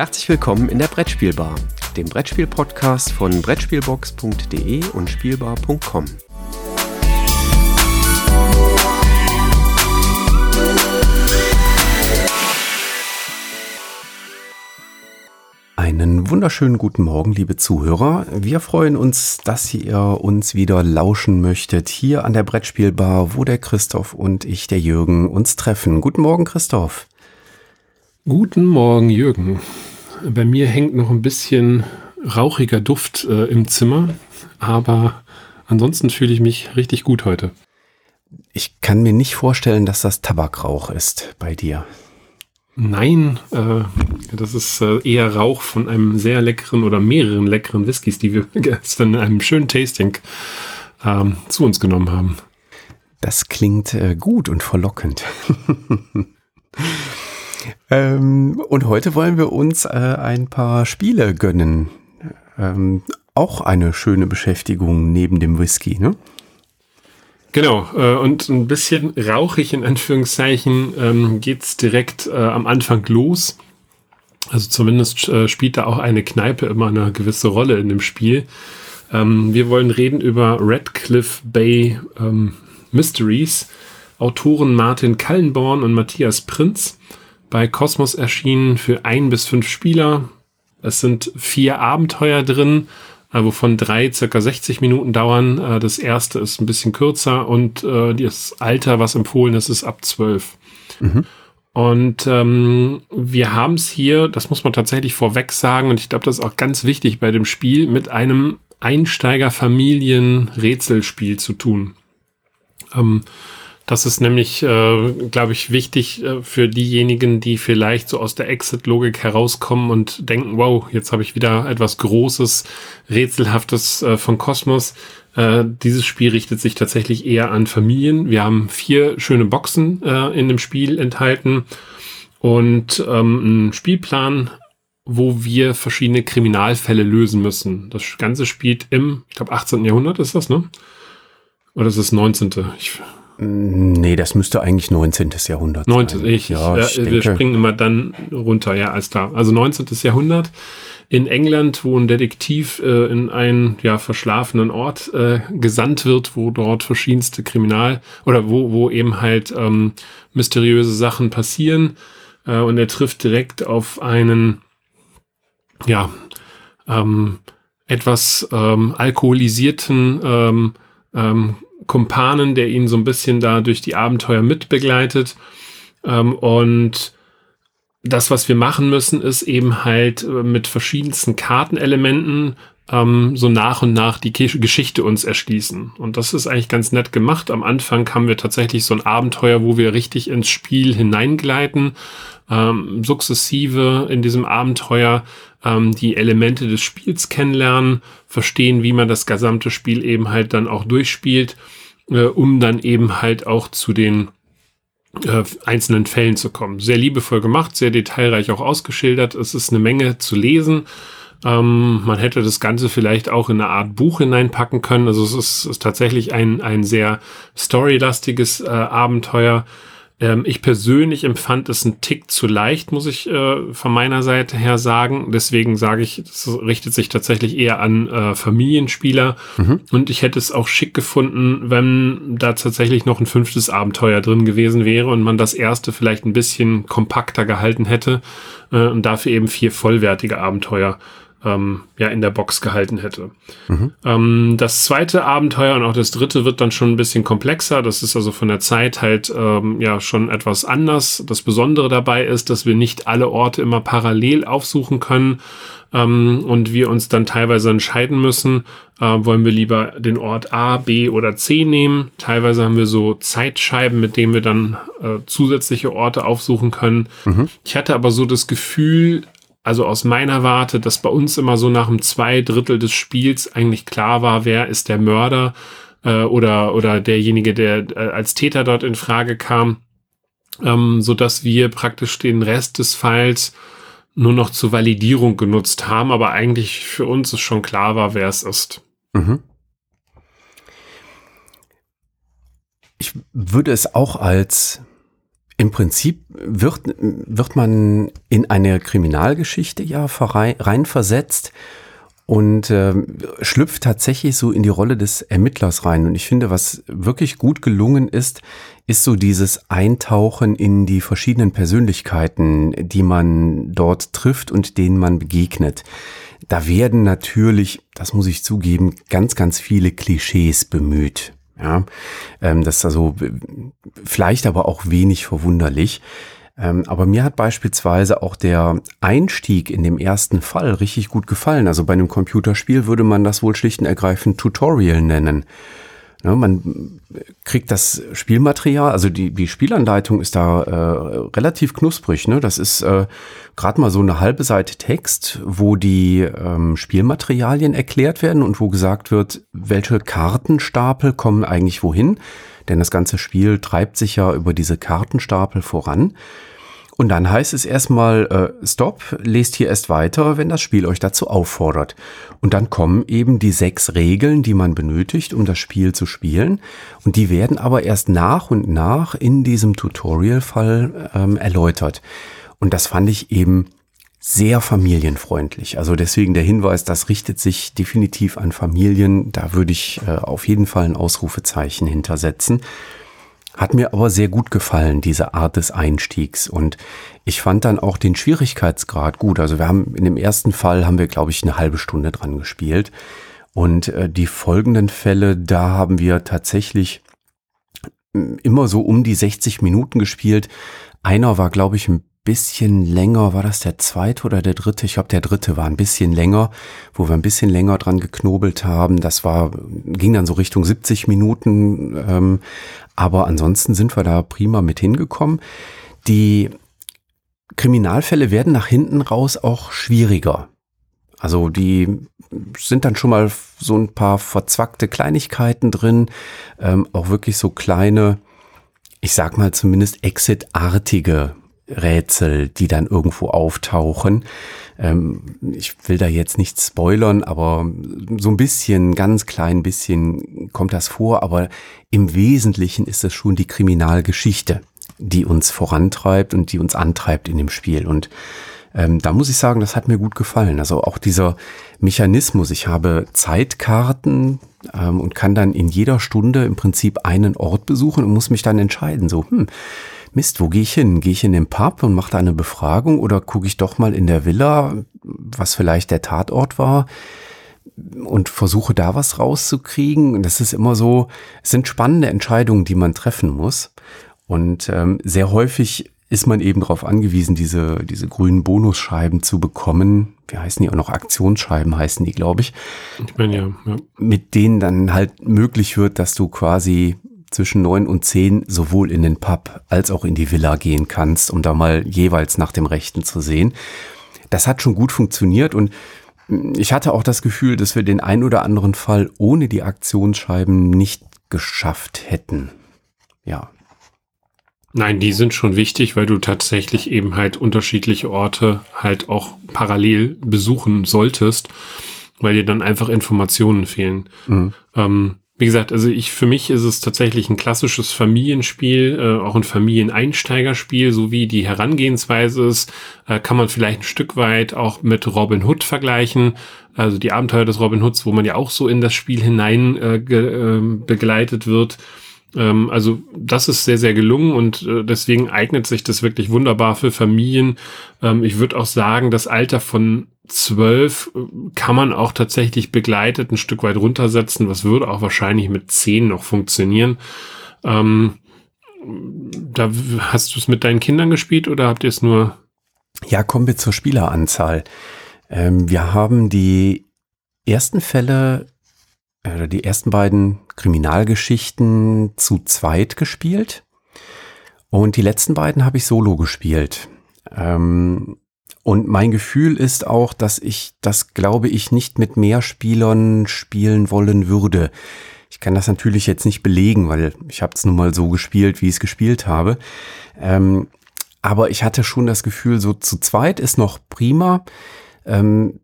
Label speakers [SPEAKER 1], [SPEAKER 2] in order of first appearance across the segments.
[SPEAKER 1] Herzlich willkommen in der Brettspielbar, dem Brettspiel-Podcast von Brettspielbox.de und Spielbar.com. Einen wunderschönen guten Morgen, liebe Zuhörer. Wir freuen uns, dass ihr uns wieder lauschen möchtet hier an der Brettspielbar, wo der Christoph und ich, der Jürgen, uns treffen. Guten Morgen, Christoph.
[SPEAKER 2] Guten Morgen, Jürgen. Bei mir hängt noch ein bisschen rauchiger Duft äh, im Zimmer, aber ansonsten fühle ich mich richtig gut heute.
[SPEAKER 1] Ich kann mir nicht vorstellen, dass das Tabakrauch ist bei dir.
[SPEAKER 2] Nein, äh, das ist äh, eher Rauch von einem sehr leckeren oder mehreren leckeren Whiskys, die wir gestern in einem schönen Tasting ähm, zu uns genommen haben.
[SPEAKER 1] Das klingt äh, gut und verlockend. Ähm, und heute wollen wir uns äh, ein paar Spiele gönnen. Ähm, auch eine schöne Beschäftigung neben dem Whisky, ne?
[SPEAKER 2] Genau, äh, und ein bisschen rauchig in Anführungszeichen ähm, geht's direkt äh, am Anfang los. Also zumindest äh, spielt da auch eine Kneipe immer eine gewisse Rolle in dem Spiel. Ähm, wir wollen reden über Radcliffe Bay ähm, Mysteries. Autoren Martin Kallenborn und Matthias Prinz bei Cosmos erschienen für ein bis fünf Spieler. Es sind vier Abenteuer drin, äh, wovon drei circa 60 Minuten dauern. Äh, das erste ist ein bisschen kürzer und äh, das Alter, was empfohlen ist, ist ab zwölf. Mhm. Und ähm, wir haben es hier, das muss man tatsächlich vorweg sagen, und ich glaube, das ist auch ganz wichtig bei dem Spiel, mit einem Einsteiger-Familien-Rätselspiel zu tun. Ähm, das ist nämlich, äh, glaube ich, wichtig äh, für diejenigen, die vielleicht so aus der Exit-Logik herauskommen und denken, wow, jetzt habe ich wieder etwas Großes, Rätselhaftes äh, von Kosmos. Äh, dieses Spiel richtet sich tatsächlich eher an Familien. Wir haben vier schöne Boxen äh, in dem Spiel enthalten und ähm, einen Spielplan, wo wir verschiedene Kriminalfälle lösen müssen. Das Ganze spielt im, ich glaube, 18. Jahrhundert ist das, ne? Oder ist es 19.? Ich
[SPEAKER 1] Nee, das müsste eigentlich 19. Jahrhundert
[SPEAKER 2] 19. sein. Ich, ja, ich ja, wir springen immer dann runter, ja, alles klar. Also 19. Jahrhundert in England, wo ein Detektiv äh, in einen ja, verschlafenen Ort äh, gesandt wird, wo dort verschiedenste Kriminal- oder wo, wo eben halt ähm, mysteriöse Sachen passieren. Äh, und er trifft direkt auf einen, ja, ähm, etwas ähm, alkoholisierten ähm, ähm, Kumpanen, der ihn so ein bisschen da durch die Abenteuer mitbegleitet. Ähm, und das, was wir machen müssen, ist eben halt äh, mit verschiedensten Kartenelementen ähm, so nach und nach die Geschichte uns erschließen. Und das ist eigentlich ganz nett gemacht. Am Anfang haben wir tatsächlich so ein Abenteuer, wo wir richtig ins Spiel hineingleiten, ähm, sukzessive in diesem Abenteuer ähm, die Elemente des Spiels kennenlernen, verstehen, wie man das gesamte Spiel eben halt dann auch durchspielt äh, um dann eben halt auch zu den äh, einzelnen Fällen zu kommen. Sehr liebevoll gemacht, sehr detailreich auch ausgeschildert. Es ist eine Menge zu lesen. Ähm, man hätte das Ganze vielleicht auch in eine Art Buch hineinpacken können. Also es ist, ist tatsächlich ein, ein sehr storylastiges äh, Abenteuer. Ähm, ich persönlich empfand es einen Tick zu leicht, muss ich äh, von meiner Seite her sagen. Deswegen sage ich, es richtet sich tatsächlich eher an äh, Familienspieler. Mhm. Und ich hätte es auch schick gefunden, wenn da tatsächlich noch ein fünftes Abenteuer drin gewesen wäre und man das erste vielleicht ein bisschen kompakter gehalten hätte äh, und dafür eben vier vollwertige Abenteuer ähm, ja in der Box gehalten hätte. Mhm. Ähm, das zweite Abenteuer und auch das dritte wird dann schon ein bisschen komplexer. Das ist also von der Zeit halt ähm, ja schon etwas anders. Das Besondere dabei ist, dass wir nicht alle Orte immer parallel aufsuchen können ähm, und wir uns dann teilweise entscheiden müssen, äh, wollen wir lieber den Ort A, B oder C nehmen. Teilweise haben wir so Zeitscheiben, mit denen wir dann äh, zusätzliche Orte aufsuchen können. Mhm. Ich hatte aber so das Gefühl, also aus meiner Warte, dass bei uns immer so nach einem zwei Drittel des Spiels eigentlich klar war, wer ist der Mörder äh, oder, oder derjenige, der äh, als Täter dort in Frage kam, ähm, so dass wir praktisch den Rest des Falls nur noch zur Validierung genutzt haben, aber eigentlich für uns es schon klar war, wer es ist. Mhm.
[SPEAKER 1] Ich würde es auch als Im Prinzip wird, wird man in eine Kriminalgeschichte ja reinversetzt und äh, schlüpft tatsächlich so in die Rolle des Ermittlers rein. Und ich finde, was wirklich gut gelungen ist, ist so dieses Eintauchen in die verschiedenen Persönlichkeiten, die man dort trifft und denen man begegnet. Da werden natürlich, das muss ich zugeben, ganz, ganz viele Klischees bemüht. Ja, ähm, das ist also vielleicht aber auch wenig verwunderlich. Ähm, aber mir hat beispielsweise auch der Einstieg in dem ersten Fall richtig gut gefallen. Also bei einem Computerspiel würde man das wohl schlicht und ergreifend Tutorial nennen. Ja, man kriegt das Spielmaterial, also die, die Spielanleitung ist da äh, relativ knusprig. Ne? Das ist äh, gerade mal so eine halbe Seite Text, wo die ähm, Spielmaterialien erklärt werden und wo gesagt wird, welche Kartenstapel kommen eigentlich wohin. Denn das ganze Spiel treibt sich ja über diese Kartenstapel voran. Und dann heißt es erstmal, äh, stopp, lest hier erst weiter, wenn das Spiel euch dazu auffordert. Und dann kommen eben die sechs Regeln, die man benötigt, um das Spiel zu spielen. Und die werden aber erst nach und nach in diesem Tutorial-Fall ähm, erläutert. Und das fand ich eben sehr familienfreundlich. Also deswegen der Hinweis, das richtet sich definitiv an Familien. Da würde ich äh, auf jeden Fall ein Ausrufezeichen hintersetzen. Hat mir aber sehr gut gefallen, diese Art des Einstiegs. Und ich fand dann auch den Schwierigkeitsgrad gut. Also wir haben in dem ersten Fall haben wir, glaube ich, eine halbe Stunde dran gespielt. Und äh, die folgenden Fälle, da haben wir tatsächlich mm, immer so um die 60 Minuten gespielt. Einer war, glaube ich, ein bisschen länger, war das der zweite oder der dritte? Ich glaube, der dritte war ein bisschen länger, wo wir ein bisschen länger dran geknobelt haben. Das war, ging dann so Richtung 70 Minuten. Ähm, aber ansonsten sind wir da prima mit hingekommen. Die Kriminalfälle werden nach hinten raus auch schwieriger. Also die sind dann schon mal so ein paar verzwackte Kleinigkeiten drin, ähm, auch wirklich so kleine, ich sag mal zumindest Exit-artige Rätsel, die dann irgendwo auftauchen. Ähm, ich will da jetzt nicht spoilern, aber so ein bisschen, ganz klein bisschen kommt das vor, aber im Wesentlichen ist es schon die Kriminalgeschichte, die uns vorantreibt und die uns antreibt in dem Spiel. Und ähm, da muss ich sagen, das hat mir gut gefallen. Also auch dieser Mechanismus. Ich habe Zeitkarten ähm, und kann dann in jeder Stunde im Prinzip einen Ort besuchen und muss mich dann entscheiden. So, hm, Mist, wo gehe ich hin? Gehe ich in den Pub und mache da eine Befragung oder gucke ich doch mal in der Villa, was vielleicht der Tatort war? und versuche da was rauszukriegen. Und das ist immer so, es sind spannende Entscheidungen, die man treffen muss. Und ähm, sehr häufig ist man eben darauf angewiesen, diese, diese grünen Bonusscheiben zu bekommen. Wie heißen die auch noch? Aktionsscheiben heißen die, glaube ich. Ich meine ja, ja. Mit denen dann halt möglich wird, dass du quasi zwischen neun und zehn sowohl in den Pub als auch in die Villa gehen kannst, um da mal jeweils nach dem Rechten zu sehen. Das hat schon gut funktioniert und ich hatte auch das Gefühl, dass wir den ein oder anderen Fall ohne die Aktionsscheiben nicht geschafft hätten. Ja.
[SPEAKER 2] Nein, die sind schon wichtig, weil du tatsächlich eben halt unterschiedliche Orte halt auch parallel besuchen solltest, weil dir dann einfach Informationen fehlen. Mhm. Ähm, wie gesagt, also ich, für mich ist es tatsächlich ein klassisches Familienspiel, äh, auch ein Familieneinsteigerspiel, so wie die Herangehensweise ist, äh, kann man vielleicht ein Stück weit auch mit Robin Hood vergleichen. Also die Abenteuer des Robin Hoods, wo man ja auch so in das Spiel hinein äh, äh, begleitet wird. Ähm, also das ist sehr, sehr gelungen und äh, deswegen eignet sich das wirklich wunderbar für Familien. Ähm, ich würde auch sagen, das Alter von zwölf äh, kann man auch tatsächlich begleitet ein Stück weit runtersetzen. Was würde auch wahrscheinlich mit zehn noch funktionieren. Ähm, da hast du es mit deinen Kindern gespielt oder habt ihr es nur?
[SPEAKER 1] Ja, kommen wir zur Spieleranzahl. Ähm, wir haben die ersten Fälle, äh, die ersten beiden Kriminalgeschichten zu zweit gespielt. Und die letzten beiden habe ich solo gespielt. Ähm, und mein Gefühl ist auch, dass ich das, glaube ich, nicht mit mehr Spielern spielen wollen würde. Ich kann das natürlich jetzt nicht belegen, weil ich habe es nun mal so gespielt, wie ich es gespielt habe. Ähm, aber ich hatte schon das Gefühl, so zu zweit ist noch prima. Ähm,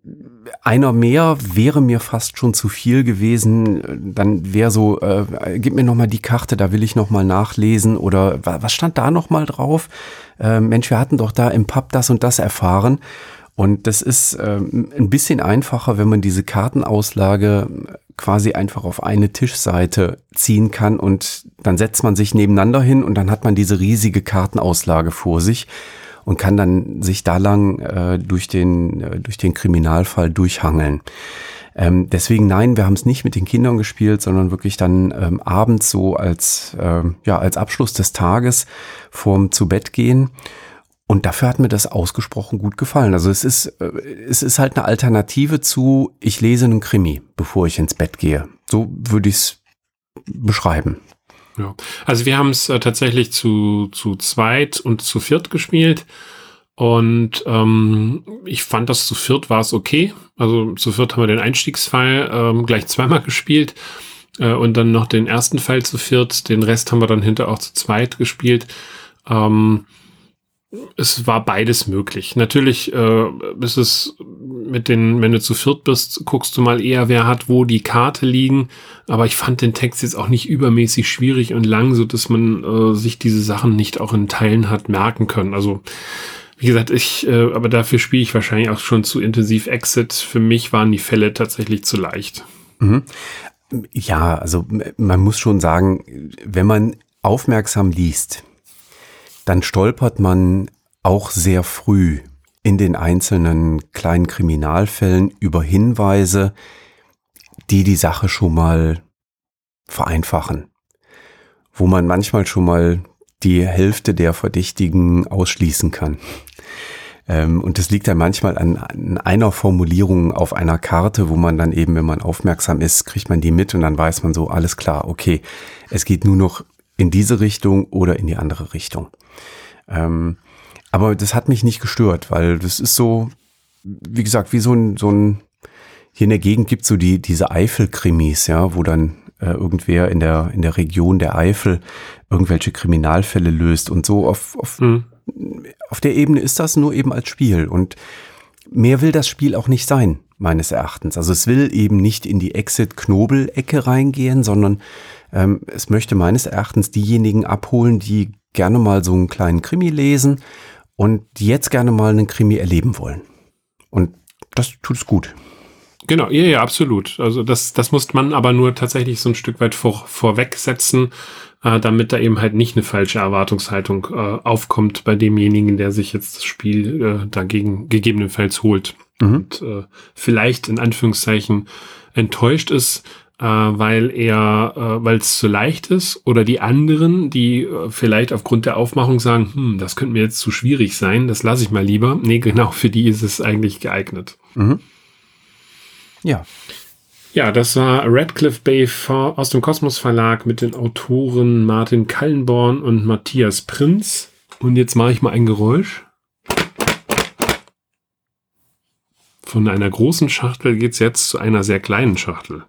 [SPEAKER 1] einer mehr wäre mir fast schon zu viel gewesen. Dann wäre so, äh, gib mir noch mal die Karte, da will ich noch mal nachlesen. Oder was stand da noch mal drauf? Äh, Mensch, wir hatten doch da im Pub das und das erfahren. Und das ist äh, ein bisschen einfacher, wenn man diese Kartenauslage quasi einfach auf eine Tischseite ziehen kann und dann setzt man sich nebeneinander hin und dann hat man diese riesige Kartenauslage vor sich und kann dann sich da lang äh, durch, den, äh, durch den Kriminalfall durchhangeln. Ähm, deswegen nein, wir haben es nicht mit den Kindern gespielt, sondern wirklich dann ähm, abends so als, äh, ja, als Abschluss des Tages vorm zu Bett gehen. Und dafür hat mir das ausgesprochen gut gefallen. Also es ist, äh, es ist halt eine Alternative zu, ich lese einen Krimi, bevor ich ins Bett gehe. So würde ich es beschreiben.
[SPEAKER 2] Ja. Also wir haben es äh, tatsächlich zu, zu zweit und zu viert gespielt. Und ähm, ich fand, dass zu viert war es okay. Also zu viert haben wir den Einstiegsfall ähm, gleich zweimal gespielt. Äh, und dann noch den ersten Fall zu viert. Den Rest haben wir dann hinter auch zu zweit gespielt. Ähm, es war beides möglich. Natürlich äh, ist es mit den, wenn du zu viert bist, guckst du mal eher, wer hat wo die Karte liegen. Aber ich fand den Text jetzt auch nicht übermäßig schwierig und lang, so dass man äh, sich diese Sachen nicht auch in Teilen hat merken können. Also wie gesagt, ich, äh, aber dafür spiele ich wahrscheinlich auch schon zu intensiv Exit. Für mich waren die Fälle tatsächlich zu leicht.
[SPEAKER 1] Mhm. Ja, also man muss schon sagen, wenn man aufmerksam liest, dann stolpert man auch sehr früh in den einzelnen kleinen Kriminalfällen über Hinweise, die die Sache schon mal vereinfachen, wo man manchmal schon mal die Hälfte der Verdächtigen ausschließen kann. Ähm, und das liegt dann manchmal an, an, einer Formulierung auf einer Karte, wo man dann eben, wenn man aufmerksam ist, kriegt man die mit und dann weiß man so, alles klar, okay, es geht nur noch in diese Richtung oder in die andere Richtung. Ähm, aber das hat mich nicht gestört, weil das ist so, wie gesagt, wie so ein, so ein, hier in der Gegend gibt so die, diese Eifel-Krimis, ja, wo dann äh, irgendwer in der, in der Region der Eifel irgendwelche Kriminalfälle löst und so auf, auf, mhm. auf der Ebene ist das nur eben als Spiel und mehr will das Spiel auch nicht sein, meines Erachtens. Also es will eben nicht in die Exit-Knobel-Ecke reingehen, sondern ähm, es möchte meines Erachtens diejenigen abholen, die gerne mal so einen kleinen Krimi lesen und jetzt gerne mal einen Krimi erleben wollen. Und das tut es gut.
[SPEAKER 2] Genau, ja, ja, absolut. Also das, das muss man aber nur tatsächlich so ein Stück weit vor, vorwegsetzen, äh, damit da eben halt nicht eine falsche Erwartungshaltung äh, aufkommt bei demjenigen, der sich jetzt das Spiel äh, dagegen gegebenenfalls holt. Mhm. Und äh, vielleicht in Anführungszeichen enttäuscht ist, äh, weil er, äh, weil es zu leicht ist, oder die anderen, die äh, vielleicht aufgrund der Aufmachung sagen, hm, das könnte mir jetzt zu schwierig sein, das lasse ich mal lieber. Nee, genau, für die ist es eigentlich geeignet. Mhm. Ja. Ja, das war Radcliffe Bay aus dem Kosmos Verlag mit den Autoren Martin Kallenborn und Matthias Prinz. Und jetzt mache ich mal ein Geräusch. Von einer großen Schachtel geht es jetzt zu einer sehr kleinen Schachtel.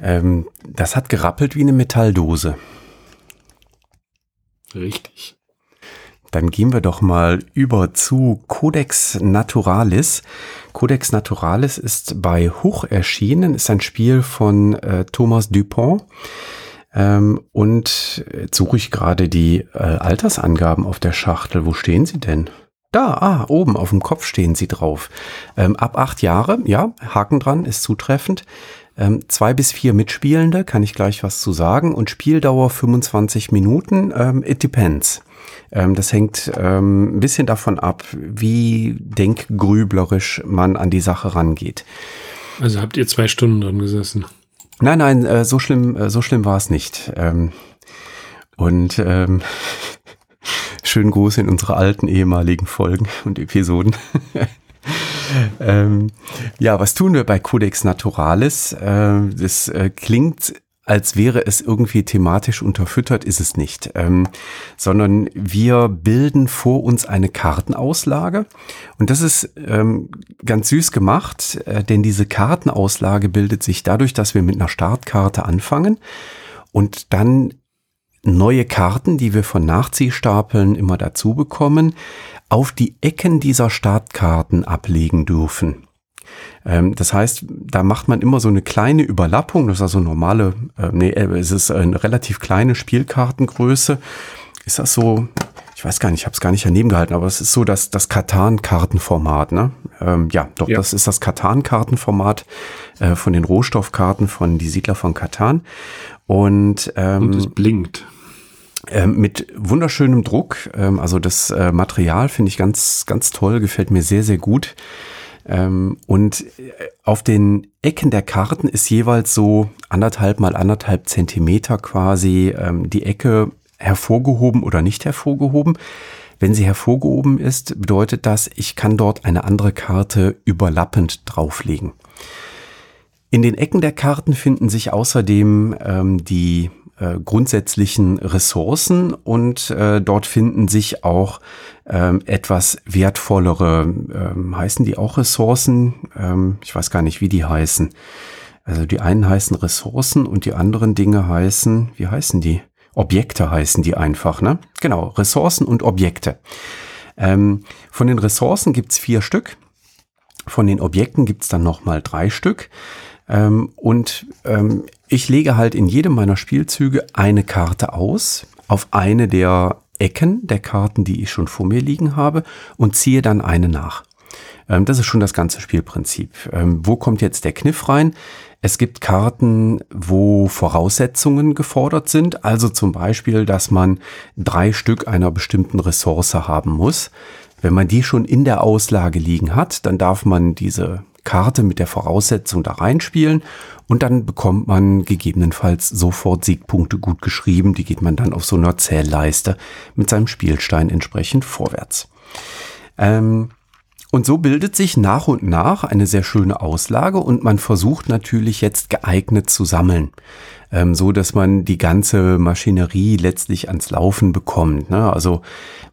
[SPEAKER 1] Ähm, das hat gerappelt wie eine Metalldose.
[SPEAKER 2] Richtig.
[SPEAKER 1] Dann gehen wir doch mal über zu Codex Naturalis. Codex Naturalis ist bei Huch erschienen, ist ein Spiel von äh, Thomas Dupont. Ähm, und jetzt suche ich gerade die äh, Altersangaben auf der Schachtel. Wo stehen sie denn? Da, ah, oben auf dem Kopf stehen sie drauf. Ähm, ab acht Jahre, ja, Haken dran, ist zutreffend. Ähm, zwei bis vier Mitspielende, kann ich gleich was zu sagen. Und Spieldauer 25 Minuten. Ähm, it depends. Ähm, das hängt ähm, ein bisschen davon ab, wie denkgrüblerisch man an die Sache rangeht.
[SPEAKER 2] Also habt ihr zwei Stunden dran gesessen?
[SPEAKER 1] Nein, nein, äh, so schlimm, äh, so schlimm war es nicht. Ähm, und ähm, schönen Gruß in unsere alten ehemaligen Folgen und Episoden. ähm, ja, was tun wir bei Codex Naturalis? Äh, das äh, klingt als wäre es irgendwie thematisch unterfüttert, ist es nicht, ähm, sondern wir bilden vor uns eine Kartenauslage und das ist ähm, ganz süß gemacht, äh, denn diese Kartenauslage bildet sich dadurch, dass wir mit einer Startkarte anfangen und dann neue Karten, die wir von Nachziehstapeln immer dazu bekommen, auf die Ecken dieser Startkarten ablegen dürfen. Ähm, das heißt, da macht man immer so eine kleine Überlappung. Das ist also normale, äh, nee, äh, es ist eine relativ kleine Spielkartengröße. Ist das so, ich weiß gar nicht, ich habe es gar nicht daneben gehalten, aber es ist so das, das Katan-Kartenformat. Ne? Ähm, ja, doch, ja. das ist das Katan-Kartenformat äh, von den Rohstoffkarten von Die Siedler von Katan. Und, ähm,
[SPEAKER 2] Und es blinkt.
[SPEAKER 1] Ähm, mit wunderschönem Druck. Ähm, also das äh, Material finde ich ganz, ganz toll, gefällt mir sehr, sehr gut. Ähm, und äh, auf den Ecken der Karten ist jeweils so anderthalb mal anderthalb Zentimeter quasi die Ecke hervorgehoben oder nicht hervorgehoben. Wenn sie hervorgehoben ist, bedeutet das, ich kann dort eine andere Karte überlappend drauflegen. In den Ecken der Karten finden sich außerdem ähm, die äh, grundsätzlichen Ressourcen und äh, dort finden sich auch ähm, etwas wertvollere, ähm, heißen die auch Ressourcen? Ähm, ich weiß gar nicht, wie die heißen. Also die einen heißen Ressourcen und die anderen Dinge heißen, wie heißen die? Objekte heißen die einfach, ne? Genau, Ressourcen und Objekte. Ähm, von den Ressourcen gibt's vier Stück. Von den Objekten gibt's dann nochmal drei Stück. Ähm, und ähm, ich lege halt in jedem meiner Spielzüge eine Karte aus auf eine der Ecken der Karten, die ich schon vor mir liegen habe und ziehe dann eine nach. Ähm, das ist schon das ganze Spielprinzip. Ähm, wo kommt jetzt der Kniff rein? Es gibt Karten, wo Voraussetzungen gefordert sind, also zum Beispiel, dass man drei Stück einer bestimmten Ressource haben muss. Wenn man die schon in der Auslage liegen hat, dann darf man diese Karte mit der Voraussetzung da reinspielen und dann bekommt man gegebenenfalls sofort Siegpunkte gut geschrieben. Die geht man dann auf so einer Zählleiste mit seinem Spielstein entsprechend vorwärts. Ähm, und so bildet sich nach und nach eine sehr schöne Auslage und man versucht natürlich jetzt geeignet zu sammeln, ähm, so dass man die ganze Maschinerie letztlich ans Laufen bekommt. Ne? Also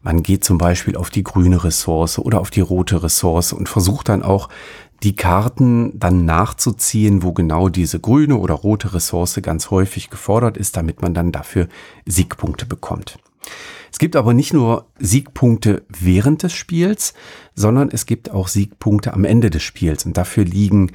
[SPEAKER 1] man geht zum Beispiel auf die grüne Ressource oder auf die rote Ressource und versucht dann auch die Karten dann nachzuziehen, wo genau diese grüne oder rote Ressource ganz häufig gefordert ist, damit man dann dafür Siegpunkte bekommt. Es gibt aber nicht nur Siegpunkte während des Spiels, sondern es gibt auch Siegpunkte am Ende des Spiels. Und dafür liegen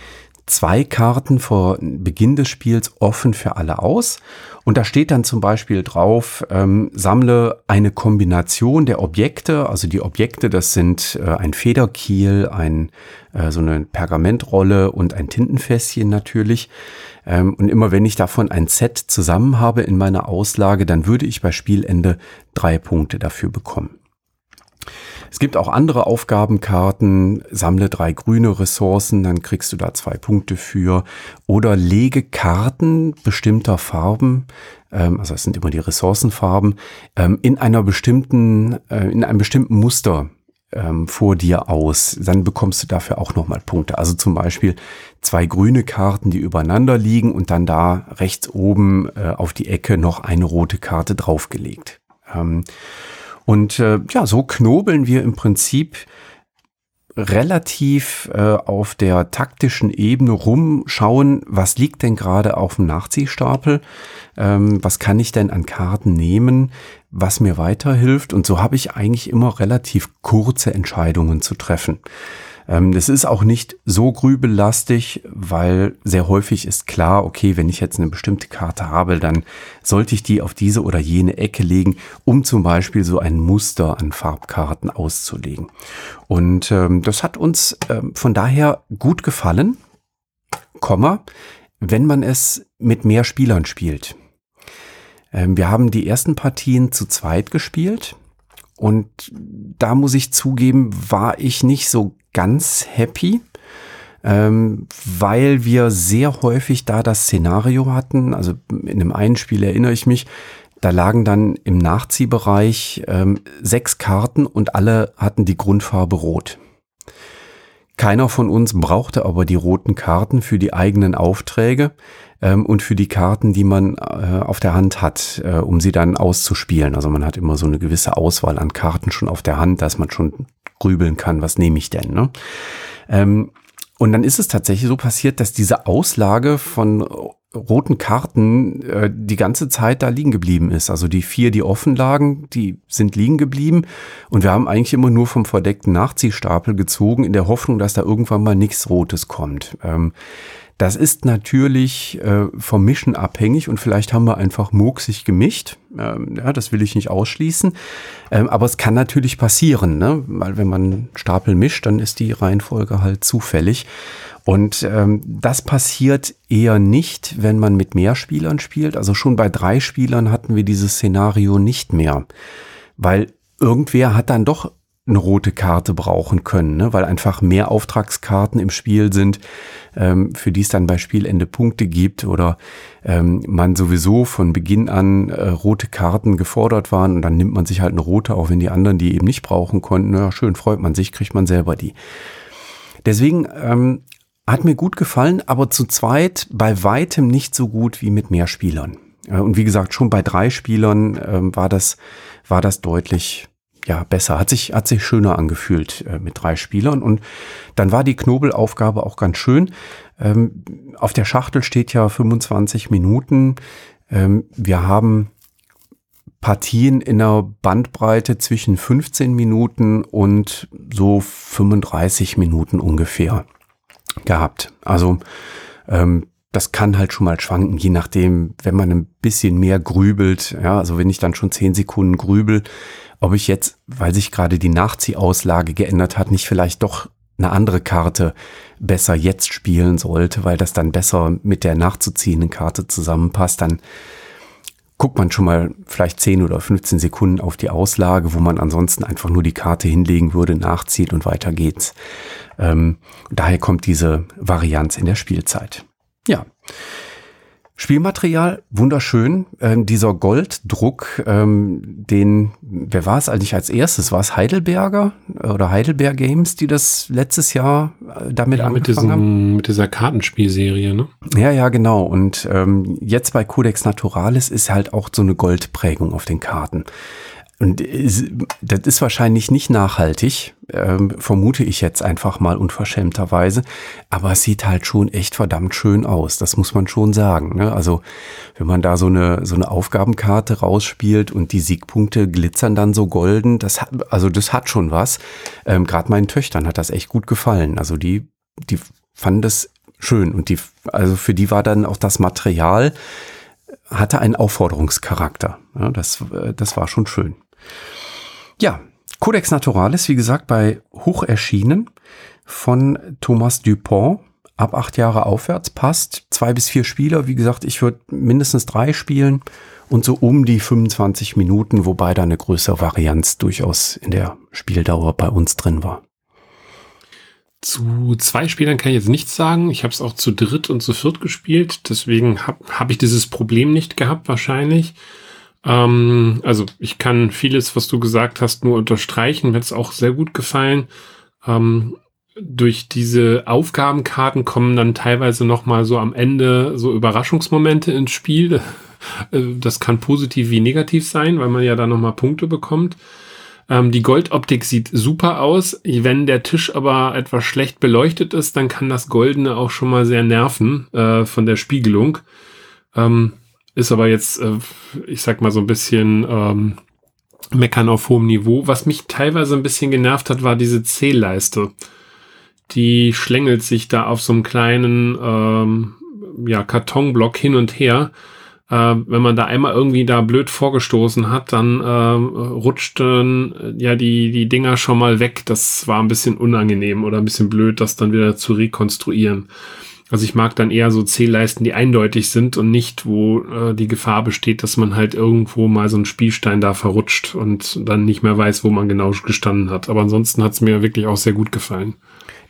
[SPEAKER 1] zwei Karten vor Beginn des Spiels offen für alle aus. Und da steht dann zum Beispiel drauf, ähm, sammle eine Kombination der Objekte. Also die Objekte, das sind äh, ein Federkiel, ein, äh, so eine Pergamentrolle und ein Tintenfässchen natürlich. Ähm, und immer wenn ich davon ein Set zusammen habe in meiner Auslage, dann würde ich bei Spielende drei Punkte dafür bekommen. Es gibt auch andere Aufgabenkarten. Sammle drei grüne Ressourcen, dann kriegst du da zwei Punkte für. Oder lege Karten bestimmter Farben, ähm, also es sind immer die Ressourcenfarben, ähm, in einer bestimmten, äh, in einem bestimmten Muster ähm, vor dir aus. Dann bekommst du dafür auch nochmal Punkte. Also zum Beispiel zwei grüne Karten, die übereinander liegen und dann da rechts oben äh, auf die Ecke noch eine rote Karte draufgelegt. Ähm, und äh, ja, so knobeln wir im Prinzip relativ äh, auf der taktischen Ebene rumschauen, was liegt denn gerade auf dem Nachziehstapel, ähm, was kann ich denn an Karten nehmen, was mir weiterhilft. Und so habe ich eigentlich immer relativ kurze Entscheidungen zu treffen. Ähm, das ist auch nicht so grübellastig, weil sehr häufig ist klar, okay, wenn ich jetzt eine bestimmte Karte habe, dann sollte ich die auf diese oder jene Ecke legen, um zum Beispiel so ein Muster an Farbkarten auszulegen. Und ähm, das hat uns ähm, von daher gut gefallen, Komma, wenn man es mit mehr Spielern spielt. Wir haben die ersten Partien zu zweit gespielt. Und da muss ich zugeben, war ich nicht so ganz happy, ähm, weil wir sehr häufig da das Szenario hatten. Also in dem einen Spiel erinnere ich mich, da lagen dann im Nachziehbereich ähm, sechs Karten und alle hatten die Grundfarbe rot. Keiner von uns brauchte aber die roten Karten für die eigenen Aufträge ähm, und für die Karten, die man äh, auf der Hand hat, äh, um sie dann auszuspielen. Also man hat immer so eine gewisse Auswahl an Karten schon auf der Hand, dass man schon grübeln kann, was nehme ich denn. Ne? Ähm, und dann ist es tatsächlich so passiert, dass diese Auslage von roten Karten äh, die ganze Zeit da liegen geblieben ist. Also die vier, die offen lagen, die sind liegen geblieben. Und wir haben eigentlich immer nur vom verdeckten Nachziehstapel gezogen, in der Hoffnung, dass da irgendwann mal nichts Rotes kommt. Ähm, das ist natürlich äh, vom Mischen abhängig und vielleicht haben wir einfach murksig gemischt. Ähm, ja, das will ich nicht ausschließen. Ähm, aber es kann natürlich passieren, ne? weil wenn man Stapel mischt, dann ist die Reihenfolge halt zufällig. Und ähm, das passiert eher nicht, wenn man mit mehr Spielern spielt. Also schon bei drei Spielern hatten wir dieses Szenario nicht mehr, weil irgendwer hat dann doch eine rote Karte brauchen können, ne? weil einfach mehr Auftragskarten im Spiel sind, ähm, für die es dann bei Spielende Punkte gibt oder ähm, man sowieso von Beginn an äh, rote Karten gefordert waren und dann nimmt man sich halt eine rote, auch wenn die anderen die eben nicht brauchen konnten. Ja, schön, freut man sich, kriegt man selber die. Deswegen ähm, hat mir gut gefallen, aber zu zweit bei weitem nicht so gut wie mit mehr Spielern. Und wie gesagt, schon bei drei Spielern ähm, war das, war das deutlich ja, besser, hat sich, hat sich schöner angefühlt äh, mit drei Spielern. Und dann war die Knobelaufgabe auch ganz schön. Ähm, auf der Schachtel steht ja 25 Minuten. Ähm, wir haben Partien in einer Bandbreite zwischen 15 Minuten und so 35 Minuten ungefähr gehabt. Also ähm, das kann halt schon mal schwanken, je nachdem, wenn man ein bisschen mehr grübelt. Ja, also wenn ich dann schon zehn Sekunden grübel, ob ich jetzt, weil sich gerade die Nachziehauslage geändert hat, nicht vielleicht doch eine andere Karte besser jetzt spielen sollte, weil das dann besser mit der nachzuziehenden Karte zusammenpasst, dann guckt man schon mal vielleicht 10 oder 15 Sekunden auf die Auslage, wo man ansonsten einfach nur die Karte hinlegen würde, nachzieht und weiter geht's. Ähm, daher kommt diese Varianz in der Spielzeit. Ja. Spielmaterial, wunderschön. Ähm, dieser Golddruck, ähm, den, wer war es eigentlich als erstes? War es Heidelberger oder Heidelberg Games, die das letztes Jahr äh, damit ja, angefangen
[SPEAKER 2] mit diesem, haben? Mit dieser Kartenspielserie, ne?
[SPEAKER 1] Ja, ja, genau. Und ähm, jetzt bei Codex Naturalis ist halt auch so eine Goldprägung auf den Karten. Und das ist wahrscheinlich nicht nachhaltig, ähm, vermute ich jetzt einfach mal unverschämterweise. Aber es sieht halt schon echt verdammt schön aus. Das muss man schon sagen. Ne? Also wenn man da so eine so eine Aufgabenkarte rausspielt und die Siegpunkte glitzern dann so golden, das hat also das hat schon was. Ähm, Gerade meinen Töchtern hat das echt gut gefallen. Also die die fanden das schön und die also für die war dann auch das Material hatte einen Aufforderungscharakter. Ja, das, äh, das war schon schön. Ja, Codex Naturalis, wie gesagt, bei Hoch erschienen von Thomas Dupont. Ab acht Jahre aufwärts passt. Zwei bis vier Spieler. Wie gesagt, ich würde mindestens drei spielen und so um die 25 Minuten, wobei da eine größere Varianz durchaus in der Spieldauer bei uns drin war.
[SPEAKER 2] Zu zwei Spielern kann ich jetzt nichts sagen. Ich habe es auch zu dritt und zu viert gespielt. Deswegen habe hab ich dieses Problem nicht gehabt wahrscheinlich. Ähm, also ich kann vieles, was du gesagt hast, nur unterstreichen. Mir hat es auch sehr gut gefallen. Ähm, durch diese Aufgabenkarten kommen dann teilweise noch mal so am Ende so Überraschungsmomente ins Spiel. Äh, das kann positiv wie negativ sein, weil man ja da noch mal Punkte bekommt. Ähm, die Goldoptik sieht super aus. Wenn der Tisch aber etwas schlecht beleuchtet ist, dann kann das Goldene auch schon mal sehr nerven äh, von der Spiegelung. Ähm, ist aber jetzt, äh, ich sag mal so ein bisschen ähm, meckern auf hohem Niveau. Was mich teilweise ein bisschen genervt hat, war diese Zählleiste. Die schlängelt sich da auf so einem kleinen ähm, ja, Kartonblock hin und her. Äh, wenn man da einmal irgendwie da blöd vorgestoßen hat, dann äh, rutschten ja die, die Dinger schon mal weg. Das war ein bisschen unangenehm oder ein bisschen blöd, das dann wieder zu rekonstruieren. Also ich mag dann eher so Zählleisten, die eindeutig sind und nicht, wo äh, die Gefahr besteht, dass man halt irgendwo mal so einen Spielstein da verrutscht und dann nicht mehr weiß, wo man genau gestanden hat. Aber ansonsten hat es mir wirklich auch sehr gut gefallen.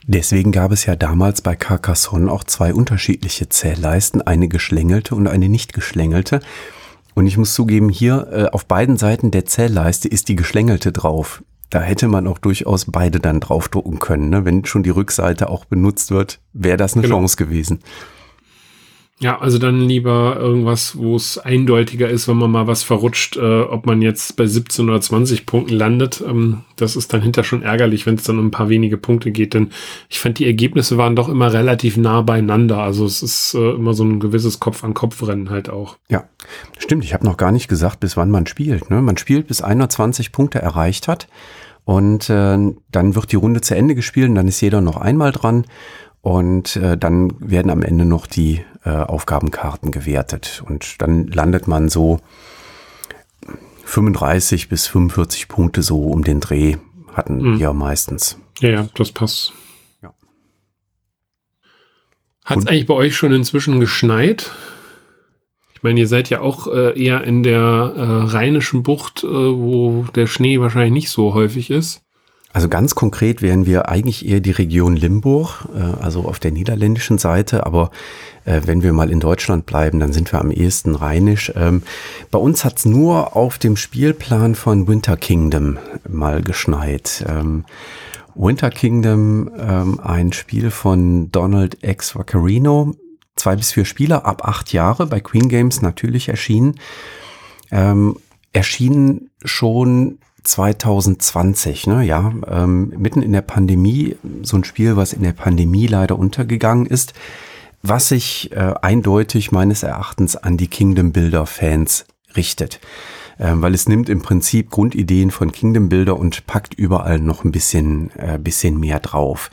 [SPEAKER 1] Deswegen gab es ja damals bei Carcassonne auch zwei unterschiedliche Zählleisten, eine geschlängelte und eine nicht geschlängelte. Und ich muss zugeben, hier äh, auf beiden Seiten der Zählleiste ist die geschlängelte drauf da hätte man auch durchaus beide dann draufdrucken können. Ne? Wenn schon die Rückseite auch benutzt wird, wäre das eine genau. Chance gewesen.
[SPEAKER 2] Ja, also dann lieber irgendwas, wo es eindeutiger ist, wenn man mal was verrutscht, äh, ob man jetzt bei 17 oder 20 Punkten landet. Ähm, das ist dann hinter schon ärgerlich, wenn es dann um ein paar wenige Punkte geht. Denn ich fand, die Ergebnisse waren doch immer relativ nah beieinander. Also es ist äh, immer so ein gewisses Kopf-an-Kopf-Rennen halt auch.
[SPEAKER 1] Ja, stimmt. Ich habe noch gar nicht gesagt, bis wann man spielt. Ne? Man spielt, bis einer 20 Punkte erreicht hat. Und äh, dann wird die Runde zu Ende gespielt und dann ist jeder noch einmal dran. Und äh, dann werden am Ende noch die äh, Aufgabenkarten gewertet. Und dann landet man so 35 bis 45 Punkte so um den Dreh hatten mhm. wir meistens.
[SPEAKER 2] Ja, ja, das passt. Ja. Hat es eigentlich bei euch schon inzwischen geschneit? Ich meine, ihr seid ja auch äh, eher in der äh, Rheinischen Bucht, äh, wo der Schnee wahrscheinlich nicht so häufig ist.
[SPEAKER 1] Also ganz konkret wären wir eigentlich eher die Region Limburg, äh, also auf der niederländischen Seite. Aber äh, wenn wir mal in Deutschland bleiben, dann sind wir am ehesten rheinisch. Ähm, bei uns hat's nur auf dem Spielplan von Winter Kingdom mal geschneit. Ähm, Winter Kingdom, ähm, ein Spiel von Donald X. Vaccarino, zwei bis vier Spieler ab acht Jahre, bei Queen Games natürlich erschienen. Erschienen schon 2020, ne, ja, ähm, mitten in der Pandemie, so ein Spiel, was in der Pandemie leider untergegangen ist, was sich äh, eindeutig meines Erachtens an die Kingdom Builder Fans richtet. Ähm, weil es nimmt im Prinzip Grundideen von Kingdom Builder und packt überall noch ein bisschen, äh, bisschen mehr drauf.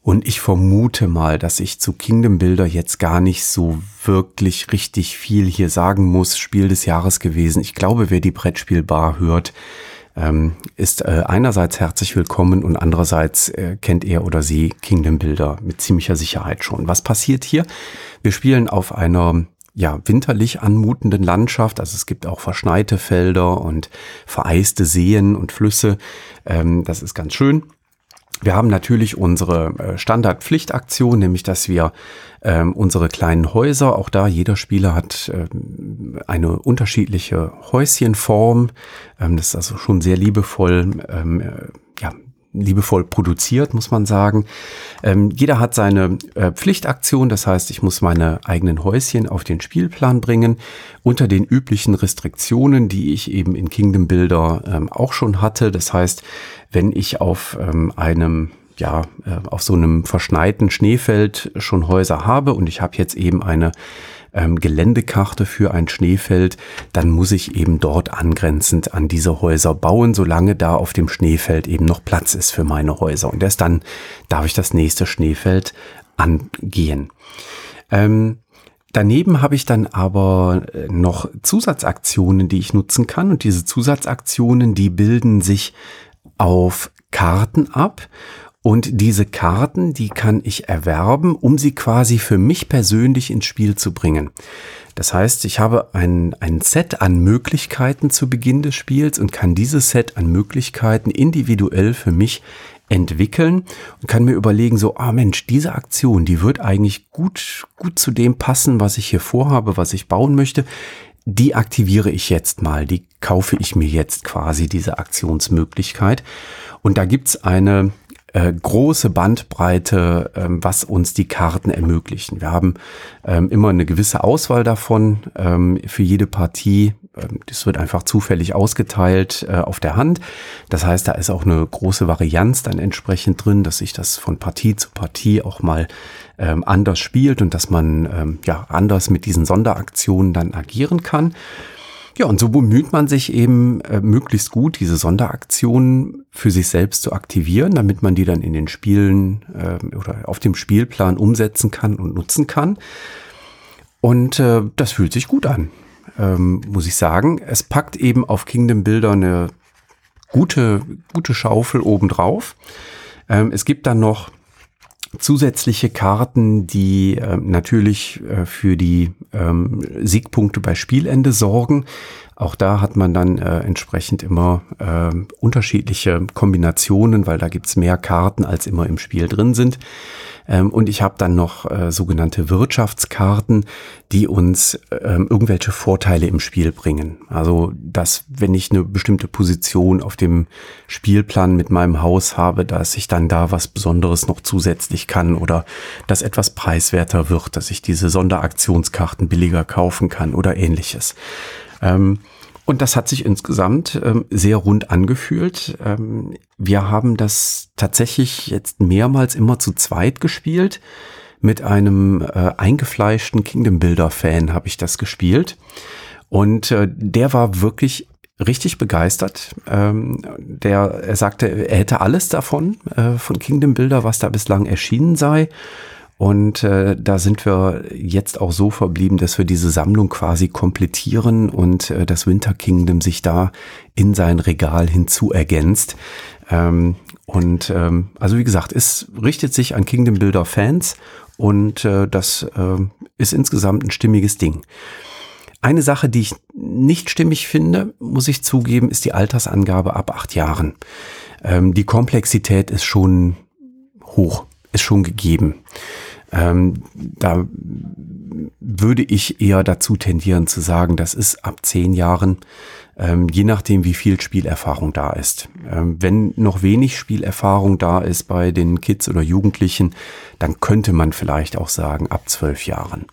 [SPEAKER 1] Und ich vermute mal, dass ich zu Kingdom Builder jetzt gar nicht so wirklich richtig viel hier sagen muss. Spiel des Jahres gewesen. Ich glaube, wer die Brettspielbar hört, ähm, ist äh, einerseits herzlich willkommen und andererseits äh, kennt er oder sie Kingdom Builder mit ziemlicher Sicherheit schon. Was passiert hier? Wir spielen auf einer ja, winterlich anmutenden Landschaft. Also es gibt auch verschneite Felder und vereiste Seen und Flüsse. Ähm, das ist ganz schön. Wir haben natürlich unsere äh, Standardpflichtaktion, nämlich dass wir ähm, unsere kleinen Häuser, auch da jeder Spieler hat ähm, eine unterschiedliche Häuschenform. Ähm, das ist also schon sehr liebevoll, ähm, äh, liebevoll produziert, muss man sagen. Ähm, jeder hat seine äh, Pflichtaktion, das heißt, ich muss meine eigenen Häuschen auf den Spielplan bringen, unter den üblichen Restriktionen, die ich eben in Kingdom Builder ähm, auch schon hatte. Das heißt, wenn ich auf ähm, einem ja, äh, auf so einem verschneiten Schneefeld schon Häuser habe und ich habe jetzt eben eine ähm, Geländekarte für ein Schneefeld, dann muss ich eben dort angrenzend an diese Häuser bauen, solange da auf dem Schneefeld eben noch Platz ist für meine Häuser. Und erst dann darf ich das nächste Schneefeld angehen. Ähm, Daneben habe ich dann aber äh, noch Zusatzaktionen, die ich nutzen kann. Und diese Zusatzaktionen, die bilden sich auf Karten ab. Und diese Karten, die kann ich erwerben, um sie quasi für mich persönlich ins Spiel zu bringen. Das heißt, ich habe ein, ein Set an Möglichkeiten zu Beginn des Spiels und kann dieses Set an Möglichkeiten individuell für mich entwickeln und kann mir überlegen, so, ah Mensch, diese Aktion, die wird eigentlich gut, gut zu dem passen, was ich hier vorhabe, was ich bauen möchte. Die aktiviere ich jetzt mal, die kaufe ich mir jetzt quasi, diese Aktionsmöglichkeit. Und da gibt's eine äh, große Bandbreite, ähm, was uns die Karten ermöglichen. Wir haben ähm, immer eine gewisse Auswahl davon ähm, für jede Partie. Ähm, das wird einfach zufällig ausgeteilt äh, auf der Hand. Das heißt, da ist auch eine große Varianz dann entsprechend drin, dass sich das von Partie zu Partie auch mal ähm, anders spielt und dass man ähm, ja anders mit diesen Sonderaktionen dann agieren kann. Ja, und so bemüht man sich eben äh, möglichst gut, diese Sonderaktionen für sich selbst zu aktivieren, damit man die dann in den Spielen äh, oder auf dem Spielplan umsetzen kann und nutzen kann. Und äh, das fühlt sich gut an, ähm, muss ich sagen. Es packt eben auf Kingdom Builder eine gute, gute Schaufel obendrauf. Ähm, es gibt dann noch zusätzliche Karten, die äh, natürlich äh, für die ähm, Siegpunkte bei Spielende sorgen. Auch da hat man dann äh, entsprechend immer äh, unterschiedliche Kombinationen, weil da gibt's mehr Karten, als immer im Spiel drin sind. Ähm, und ich habe dann noch äh, sogenannte Wirtschaftskarten, die uns ähm, irgendwelche Vorteile im Spiel bringen. Also, dass wenn ich eine bestimmte Position auf dem Spielplan mit meinem Haus habe, dass ich dann da was Besonderes noch zusätzlich kann oder dass etwas preiswerter wird, dass ich diese Sonderaktionskarten billiger kaufen kann oder ähnliches. Ähm, und das hat sich insgesamt ähm, sehr rund angefühlt. Ähm, wir haben das tatsächlich jetzt mehrmals immer zu zweit gespielt. Mit einem äh, eingefleischten Kingdom Builder Fan habe ich das gespielt. Und äh, der war wirklich richtig begeistert. Ähm, der, er sagte, er hätte alles davon, äh, von Kingdom Builder, was da bislang erschienen sei. Und äh, da sind wir jetzt auch so verblieben, dass wir diese Sammlung quasi komplettieren und äh, das Winter Kingdom sich da in sein Regal hinzu ergänzt. Ähm, und ähm, also wie gesagt, es richtet sich an Kingdom Builder Fans und äh, das äh, ist insgesamt ein stimmiges Ding. Eine Sache, die ich nicht stimmig finde, muss ich zugeben, ist die Altersangabe ab acht Jahren. Ähm, die Komplexität ist schon hoch, ist schon gegeben. Ähm, da würde ich eher dazu tendieren zu sagen, das ist ab zehn Jahren, ähm, je nachdem, wie viel Spielerfahrung da ist. Ähm, wenn noch wenig Spielerfahrung da ist bei den Kids oder Jugendlichen, dann könnte man vielleicht auch sagen, ab zwölf Jahren.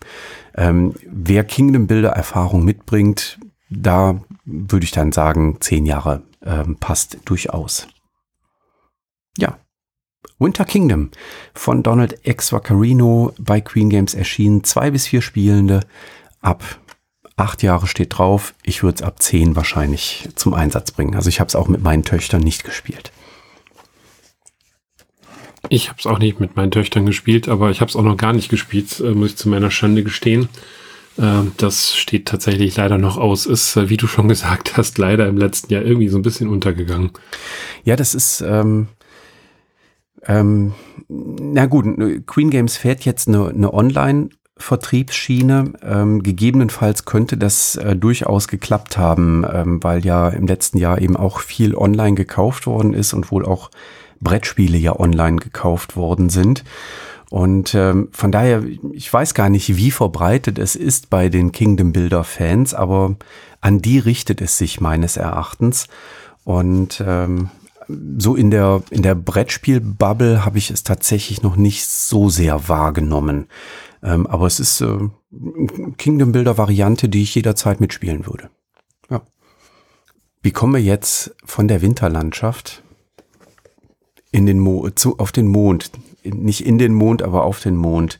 [SPEAKER 1] Ähm, wer Kingdom Builder Erfahrung mitbringt, da würde ich dann sagen, zehn Jahre ähm, passt durchaus. Ja, Winter Kingdom von Donald X. Vaccarino bei Queen Games erschienen. Zwei bis vier Spielende. Ab acht Jahre steht drauf. Ich würde es ab zehn wahrscheinlich zum Einsatz bringen. Also ich habe es auch mit meinen Töchtern nicht gespielt.
[SPEAKER 2] Ich habe es auch nicht mit meinen Töchtern gespielt, aber ich habe es auch noch gar nicht gespielt, äh, muss ich zu meiner Schande gestehen. Äh, das steht tatsächlich leider noch aus. Ist, äh, wie du schon gesagt hast, leider im letzten Jahr irgendwie so ein bisschen untergegangen.
[SPEAKER 1] Ja, das ist, ähm, ähm, na gut, Queen Games fährt jetzt eine, eine Online- Vertriebsschiene. Ähm, gegebenenfalls könnte das äh, durchaus geklappt haben, ähm, weil ja im letzten Jahr eben auch viel online gekauft worden ist und wohl auch Brettspiele ja online gekauft worden sind. Und ähm, von daher, ich weiß gar nicht, wie verbreitet es ist bei den Kingdom Builder Fans, aber an die richtet es sich meines Erachtens. Und ähm, so in der, in der Brettspiel-Bubble habe ich es tatsächlich noch nicht so sehr wahrgenommen. Ähm, aber es ist äh, Kingdom Builder Variante, die ich jederzeit mitspielen würde. Ja. Wie kommen wir jetzt von der Winterlandschaft in den Mo zu, auf den Mond? Nicht in den Mond, aber auf den Mond.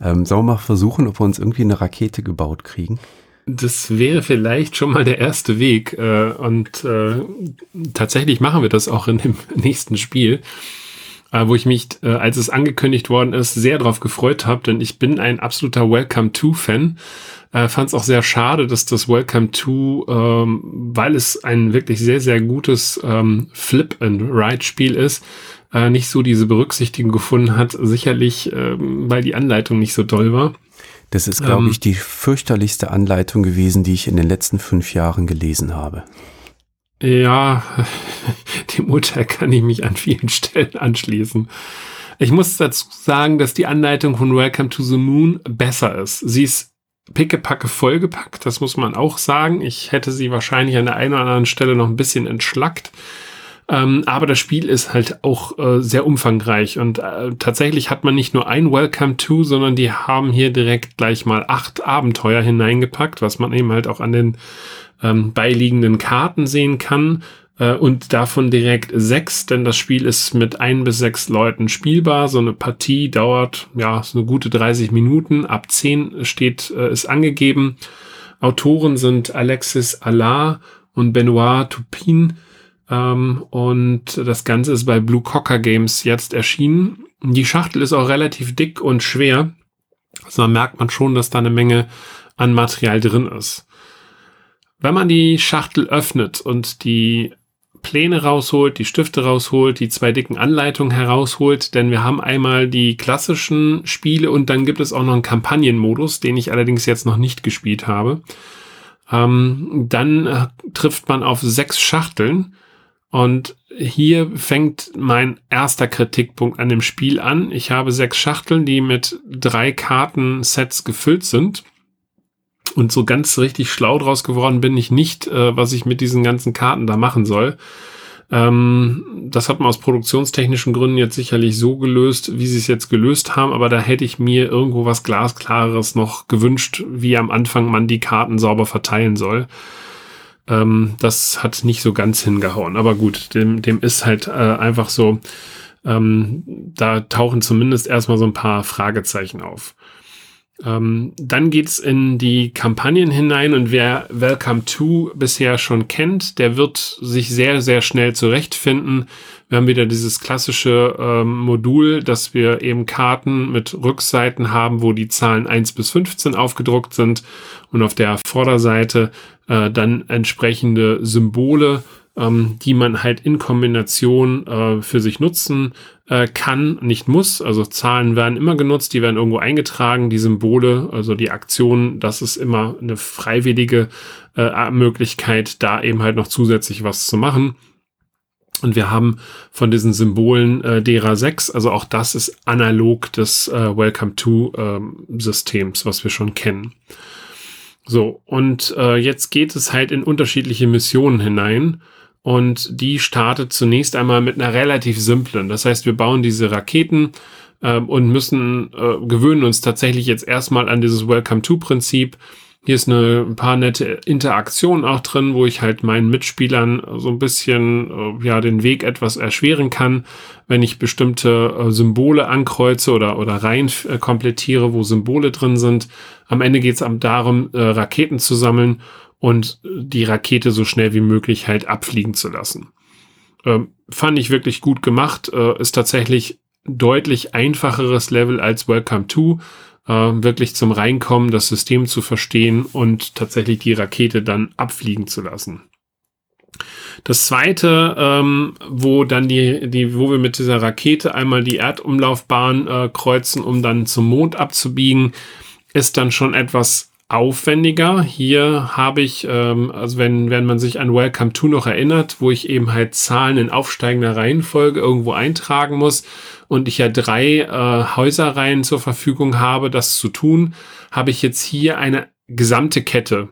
[SPEAKER 1] Ähm, sollen wir mal versuchen, ob wir uns irgendwie eine Rakete gebaut kriegen?
[SPEAKER 2] Das wäre vielleicht schon mal der erste Weg. Äh, und äh, tatsächlich machen wir das auch in dem nächsten Spiel, äh, wo ich mich, äh, als es angekündigt worden ist, sehr darauf gefreut habe, denn ich bin ein absoluter Welcome to-Fan. Äh, Fand es auch sehr schade, dass das Welcome to, ähm, weil es ein wirklich sehr, sehr gutes ähm, Flip-and-Ride-Spiel ist, äh, nicht so diese Berücksichtigung gefunden hat. Sicherlich, ähm, weil die Anleitung nicht so toll war.
[SPEAKER 1] Das ist, glaube ähm, ich, die fürchterlichste Anleitung gewesen, die ich in den letzten fünf Jahren gelesen habe.
[SPEAKER 2] Ja, dem Urteil kann ich mich an vielen Stellen anschließen. Ich muss dazu sagen, dass die Anleitung von Welcome to the Moon besser ist. Sie ist pickepacke vollgepackt, das muss man auch sagen. Ich hätte sie wahrscheinlich an der einen oder anderen Stelle noch ein bisschen entschlackt. Ähm, aber das Spiel ist halt auch äh, sehr umfangreich und äh, tatsächlich hat man nicht nur ein Welcome to, sondern die haben hier direkt gleich mal acht Abenteuer hineingepackt, was man eben halt auch an den ähm, beiliegenden Karten sehen kann äh, und davon direkt sechs, denn das Spiel ist mit ein bis sechs Leuten spielbar. So eine Partie dauert ja so eine gute 30 Minuten. Ab zehn steht äh, ist angegeben. Autoren sind Alexis Allard und Benoit Toupin. Ähm, und das Ganze ist bei Blue Cocker Games jetzt erschienen. Die Schachtel ist auch relativ dick und schwer. Also da merkt man schon, dass da eine Menge an Material drin ist. Wenn man die Schachtel öffnet und die Pläne rausholt, die Stifte rausholt, die zwei dicken Anleitungen herausholt, denn wir haben einmal die klassischen Spiele und dann gibt es auch noch einen Kampagnenmodus, den ich allerdings jetzt noch nicht gespielt habe. Ähm, dann äh, trifft man auf sechs Schachteln und hier fängt mein erster Kritikpunkt an dem Spiel an. Ich habe sechs Schachteln, die mit drei Kartensets gefüllt sind. Und so ganz richtig schlau draus geworden bin ich nicht, äh, was ich mit diesen ganzen Karten da machen soll. Ähm, das hat man aus produktionstechnischen Gründen jetzt sicherlich so gelöst, wie sie es jetzt gelöst haben, aber da hätte ich mir irgendwo was Glasklares noch gewünscht, wie am Anfang man die Karten sauber verteilen soll. Ähm, das hat nicht so ganz hingehauen, aber gut, dem, dem ist halt äh, einfach so, ähm, da tauchen zumindest erstmal so ein paar Fragezeichen auf. Ähm, dann geht's in die Kampagnen hinein und wer Welcome to bisher schon kennt, der wird sich sehr, sehr schnell zurechtfinden. Wir haben wieder dieses klassische ähm, Modul, dass wir eben Karten mit Rückseiten haben, wo die Zahlen 1 bis 15 aufgedruckt sind und auf der Vorderseite äh, dann entsprechende Symbole ähm, die man halt in Kombination äh, für sich nutzen äh, kann, nicht muss. Also Zahlen werden immer genutzt, die werden irgendwo eingetragen, die Symbole, also die Aktionen, das ist immer eine freiwillige äh, Möglichkeit, da eben halt noch zusätzlich was zu machen. Und wir haben von diesen Symbolen äh, DERA 6, also auch das ist analog des äh, Welcome to ähm, Systems, was wir schon kennen. So, und äh, jetzt geht es halt in unterschiedliche Missionen hinein. Und die startet zunächst einmal mit einer relativ simplen. Das heißt, wir bauen diese Raketen äh, und müssen äh, gewöhnen uns tatsächlich jetzt erstmal an dieses Welcome-to-Prinzip. Hier ist eine, ein paar nette Interaktionen auch drin, wo ich halt meinen Mitspielern so ein bisschen äh, ja den Weg etwas erschweren kann, wenn ich bestimmte äh, Symbole ankreuze oder oder rein äh, komplettiere, wo Symbole drin sind. Am Ende geht es darum, Raketen zu sammeln und die Rakete so schnell wie möglich halt abfliegen zu lassen. Ähm, fand ich wirklich gut gemacht, äh, ist tatsächlich deutlich einfacheres Level als Welcome to, äh, wirklich zum Reinkommen, das System zu verstehen und tatsächlich die Rakete dann abfliegen zu lassen. Das zweite, ähm, wo dann die, die, wo wir mit dieser Rakete einmal die Erdumlaufbahn äh, kreuzen, um dann zum Mond abzubiegen, ist dann schon etwas aufwendiger. Hier habe ich, ähm, also wenn, wenn man sich an Welcome to noch erinnert, wo ich eben halt Zahlen in aufsteigender Reihenfolge irgendwo eintragen muss und ich ja drei äh, Häuserreihen zur Verfügung habe, das zu tun, habe ich jetzt hier eine gesamte Kette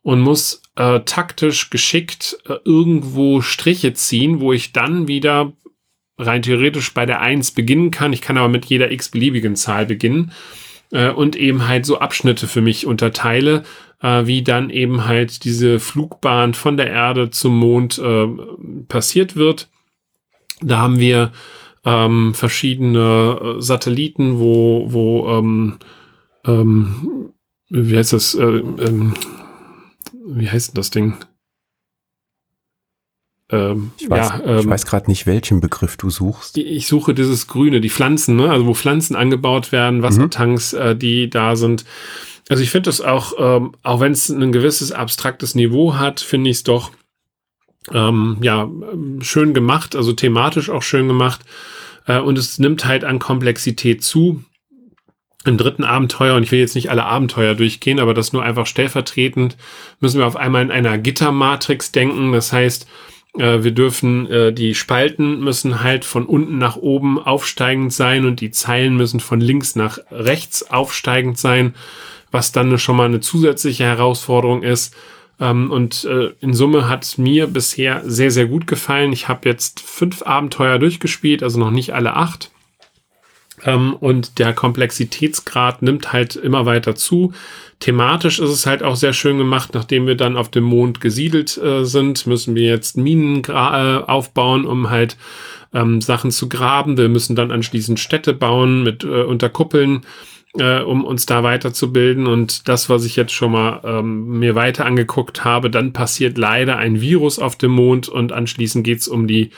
[SPEAKER 2] und muss äh, taktisch geschickt äh, irgendwo Striche ziehen, wo ich dann wieder rein theoretisch bei der eins beginnen kann. Ich kann aber mit jeder x-beliebigen Zahl beginnen äh, und eben halt so Abschnitte für mich unterteile, äh, wie dann eben halt diese Flugbahn von der Erde zum Mond äh, passiert wird. Da haben wir ähm, verschiedene äh, Satelliten, wo, wo ähm, ähm, wie heißt das, äh, ähm, wie heißt das Ding?
[SPEAKER 1] Ähm, ich weiß, ja, ähm, weiß gerade nicht, welchen Begriff du suchst.
[SPEAKER 2] Ich suche dieses Grüne, die Pflanzen, ne? also wo Pflanzen angebaut werden, mhm. Wassertanks, mhm. äh, die da sind. Also ich finde das auch, ähm, auch wenn es ein gewisses abstraktes Niveau hat, finde ich es doch ähm, ja schön gemacht, also thematisch auch schön gemacht. Äh, und es nimmt halt an Komplexität zu. Im dritten Abenteuer, und ich will jetzt nicht alle Abenteuer durchgehen, aber das nur einfach stellvertretend, müssen wir auf einmal in einer Gittermatrix denken. Das heißt, wir dürfen, äh, die Spalten müssen halt von unten nach oben aufsteigend sein und die Zeilen müssen von links nach rechts aufsteigend sein, was dann schon mal eine zusätzliche Herausforderung ist. Ähm, und äh, in Summe hat mir bisher sehr, sehr gut gefallen. Ich habe jetzt fünf Abenteuer durchgespielt, also noch nicht alle acht. Ähm, und der Komplexitätsgrad nimmt halt immer weiter zu. Thematisch ist es halt auch sehr schön gemacht. Nachdem wir dann auf dem Mond gesiedelt äh, sind, müssen wir jetzt Minen äh, aufbauen, um halt ähm, Sachen zu graben. Wir müssen dann anschließend Städte bauen mit äh, Unterkuppeln, äh, um uns da weiterzubilden. Und das, was ich jetzt schon mal ähm, mir weiter angeguckt habe, dann passiert leider ein Virus auf dem Mond und anschließend geht's um die,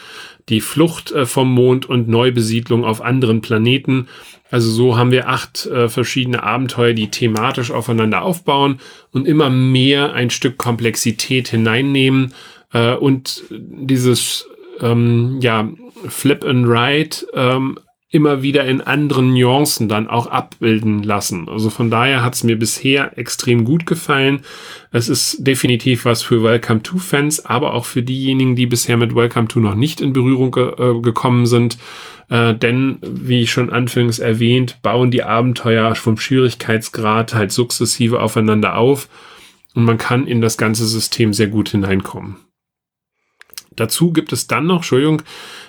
[SPEAKER 2] die Flucht äh, vom Mond und Neubesiedlung auf anderen Planeten. Also so haben wir acht äh, verschiedene Abenteuer, die thematisch aufeinander aufbauen und immer mehr ein Stück Komplexität hineinnehmen äh, und dieses ähm, ja Flip and Ride ähm, immer wieder in anderen Nuancen dann auch abbilden lassen. Also von daher hat es mir bisher extrem gut gefallen. Es ist definitiv was für Welcome to Fans, aber auch für diejenigen, die bisher mit Welcome to noch nicht in Berührung ge äh, gekommen sind. Äh, denn, wie ich schon anfangs erwähnt, bauen die Abenteuer vom Schwierigkeitsgrad halt sukzessive aufeinander auf und man kann in das ganze System sehr gut hineinkommen. Dazu gibt es dann noch, Entschuldigung,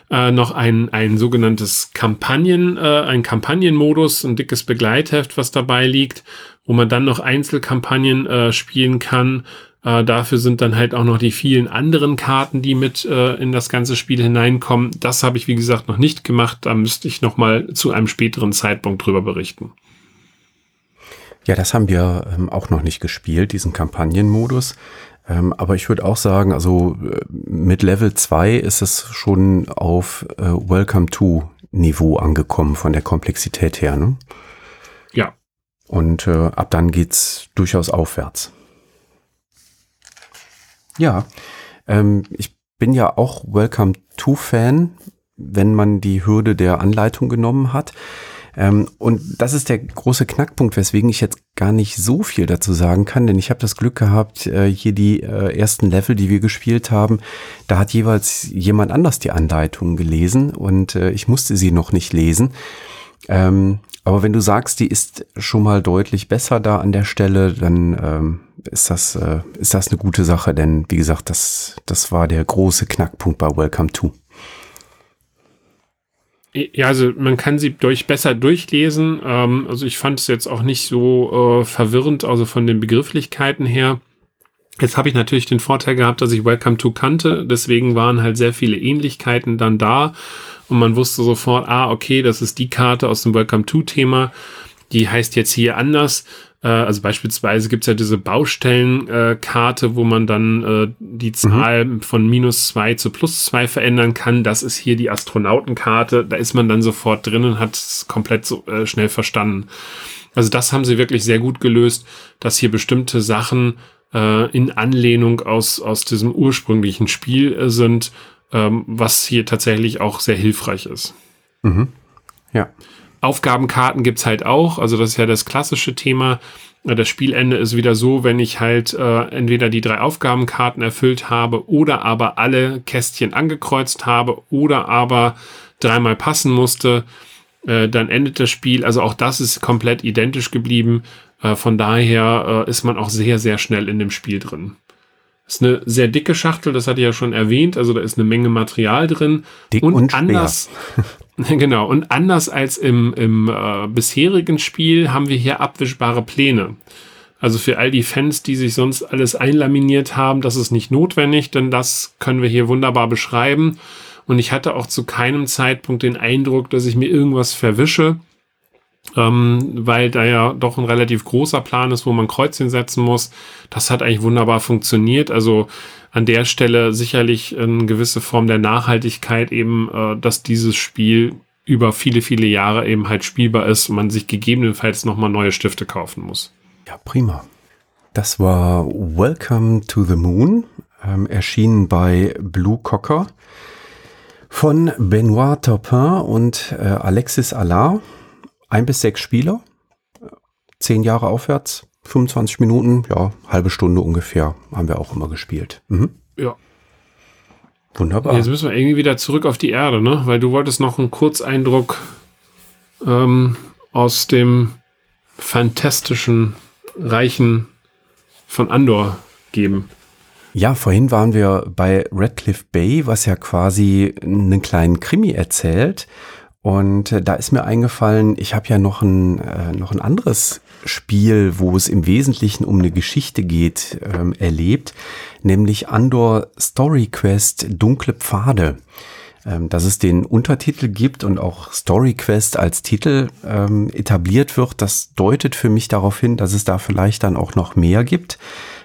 [SPEAKER 2] äh, noch ein, ein sogenanntes Kampagnen, äh, ein Kampagnenmodus, ein dickes Begleitheft, was dabei liegt, wo man dann noch Einzelkampagnen äh, spielen kann. Äh, dafür sind dann halt auch noch die vielen anderen Karten, die mit äh, in das ganze Spiel hineinkommen. Das habe ich, wie gesagt, noch nicht gemacht. Da müsste ich noch mal zu einem späteren Zeitpunkt drüber berichten.
[SPEAKER 1] Ja, das haben wir ähm, auch noch nicht gespielt, diesen Kampagnenmodus. Ähm, aber ich würde auch sagen, also äh, mit Level 2 ist es schon auf äh, Welcome to Niveau angekommen von der Komplexität her. Ne?
[SPEAKER 2] Ja.
[SPEAKER 1] Und äh, ab dann geht's durchaus aufwärts. Ja, ähm, ich bin ja auch Welcome to Fan, wenn man die Hürde der Anleitung genommen hat. Ähm, und das ist der große Knackpunkt, weswegen ich jetzt gar nicht so viel dazu sagen kann, denn ich habe das Glück gehabt, äh, hier die äh, ersten Level, die wir gespielt haben, da hat jeweils jemand anders die Anleitung gelesen und äh, ich musste sie noch nicht lesen. Ähm, aber wenn du sagst, die ist schon mal deutlich besser da an der Stelle, dann ähm, ist das äh, ist das eine gute Sache, denn wie gesagt, das das war der große Knackpunkt bei Welcome to.
[SPEAKER 2] Ja, also man kann sie durch besser durchlesen. Ähm, also ich fand es jetzt auch nicht so äh, verwirrend, also von den Begrifflichkeiten her. Jetzt habe ich natürlich den Vorteil gehabt, dass ich Welcome to kannte, deswegen waren halt sehr viele Ähnlichkeiten dann da und man wusste sofort, ah, okay, das ist die Karte aus dem Welcome to Thema, die heißt jetzt hier anders also beispielsweise gibt es ja diese Baustellenkarte, äh, wo man dann äh, die mhm. Zahl mhm. von minus zwei zu plus zwei verändern kann. Das ist hier die Astronautenkarte. Da ist man dann sofort drin und hat es komplett so äh, schnell verstanden. Also das haben sie wirklich sehr gut gelöst, dass hier bestimmte Sachen äh, in Anlehnung aus, aus diesem ursprünglichen Spiel äh, sind, ähm, was hier tatsächlich auch sehr hilfreich ist.
[SPEAKER 1] Mhm. Ja.
[SPEAKER 2] Aufgabenkarten gibt's halt auch. Also das ist ja das klassische Thema. Das Spielende ist wieder so, wenn ich halt äh, entweder die drei Aufgabenkarten erfüllt habe oder aber alle Kästchen angekreuzt habe oder aber dreimal passen musste, äh, dann endet das Spiel. Also auch das ist komplett identisch geblieben. Äh, von daher äh, ist man auch sehr, sehr schnell in dem Spiel drin. Ist eine sehr dicke Schachtel, das hatte ich ja schon erwähnt. Also da ist eine Menge Material drin.
[SPEAKER 1] Dick und, und anders.
[SPEAKER 2] Genau, und anders als im, im äh, bisherigen Spiel haben wir hier abwischbare Pläne. Also für all die Fans, die sich sonst alles einlaminiert haben, das ist nicht notwendig, denn das können wir hier wunderbar beschreiben. Und ich hatte auch zu keinem Zeitpunkt den Eindruck, dass ich mir irgendwas verwische, ähm, weil da ja doch ein relativ großer Plan ist, wo man Kreuzchen setzen muss. Das hat eigentlich wunderbar funktioniert. Also an der Stelle sicherlich eine gewisse Form der Nachhaltigkeit eben, äh, dass dieses Spiel über viele, viele Jahre eben halt spielbar ist und man sich gegebenenfalls nochmal neue Stifte kaufen muss.
[SPEAKER 1] Ja, prima. Das war Welcome to the Moon, ähm, erschienen bei Blue Cocker von Benoit Turpin und äh, Alexis Allard. Ein bis sechs Spieler, zehn Jahre aufwärts. 25 Minuten, ja, halbe Stunde ungefähr haben wir auch immer gespielt. Mhm.
[SPEAKER 2] Ja.
[SPEAKER 1] Wunderbar.
[SPEAKER 2] Jetzt müssen wir irgendwie wieder zurück auf die Erde, ne? Weil du wolltest noch einen Kurzeindruck ähm, aus dem fantastischen Reichen von Andor geben.
[SPEAKER 1] Ja, vorhin waren wir bei Redcliffe Bay, was ja quasi einen kleinen Krimi erzählt. Und äh, da ist mir eingefallen, ich habe ja noch ein, äh, noch ein anderes Spiel, wo es im Wesentlichen um eine Geschichte geht, ähm, erlebt, nämlich Andor Story Quest Dunkle Pfade. Ähm, dass es den Untertitel gibt und auch Story Quest als Titel ähm, etabliert wird, das deutet für mich darauf hin, dass es da vielleicht dann auch noch mehr gibt,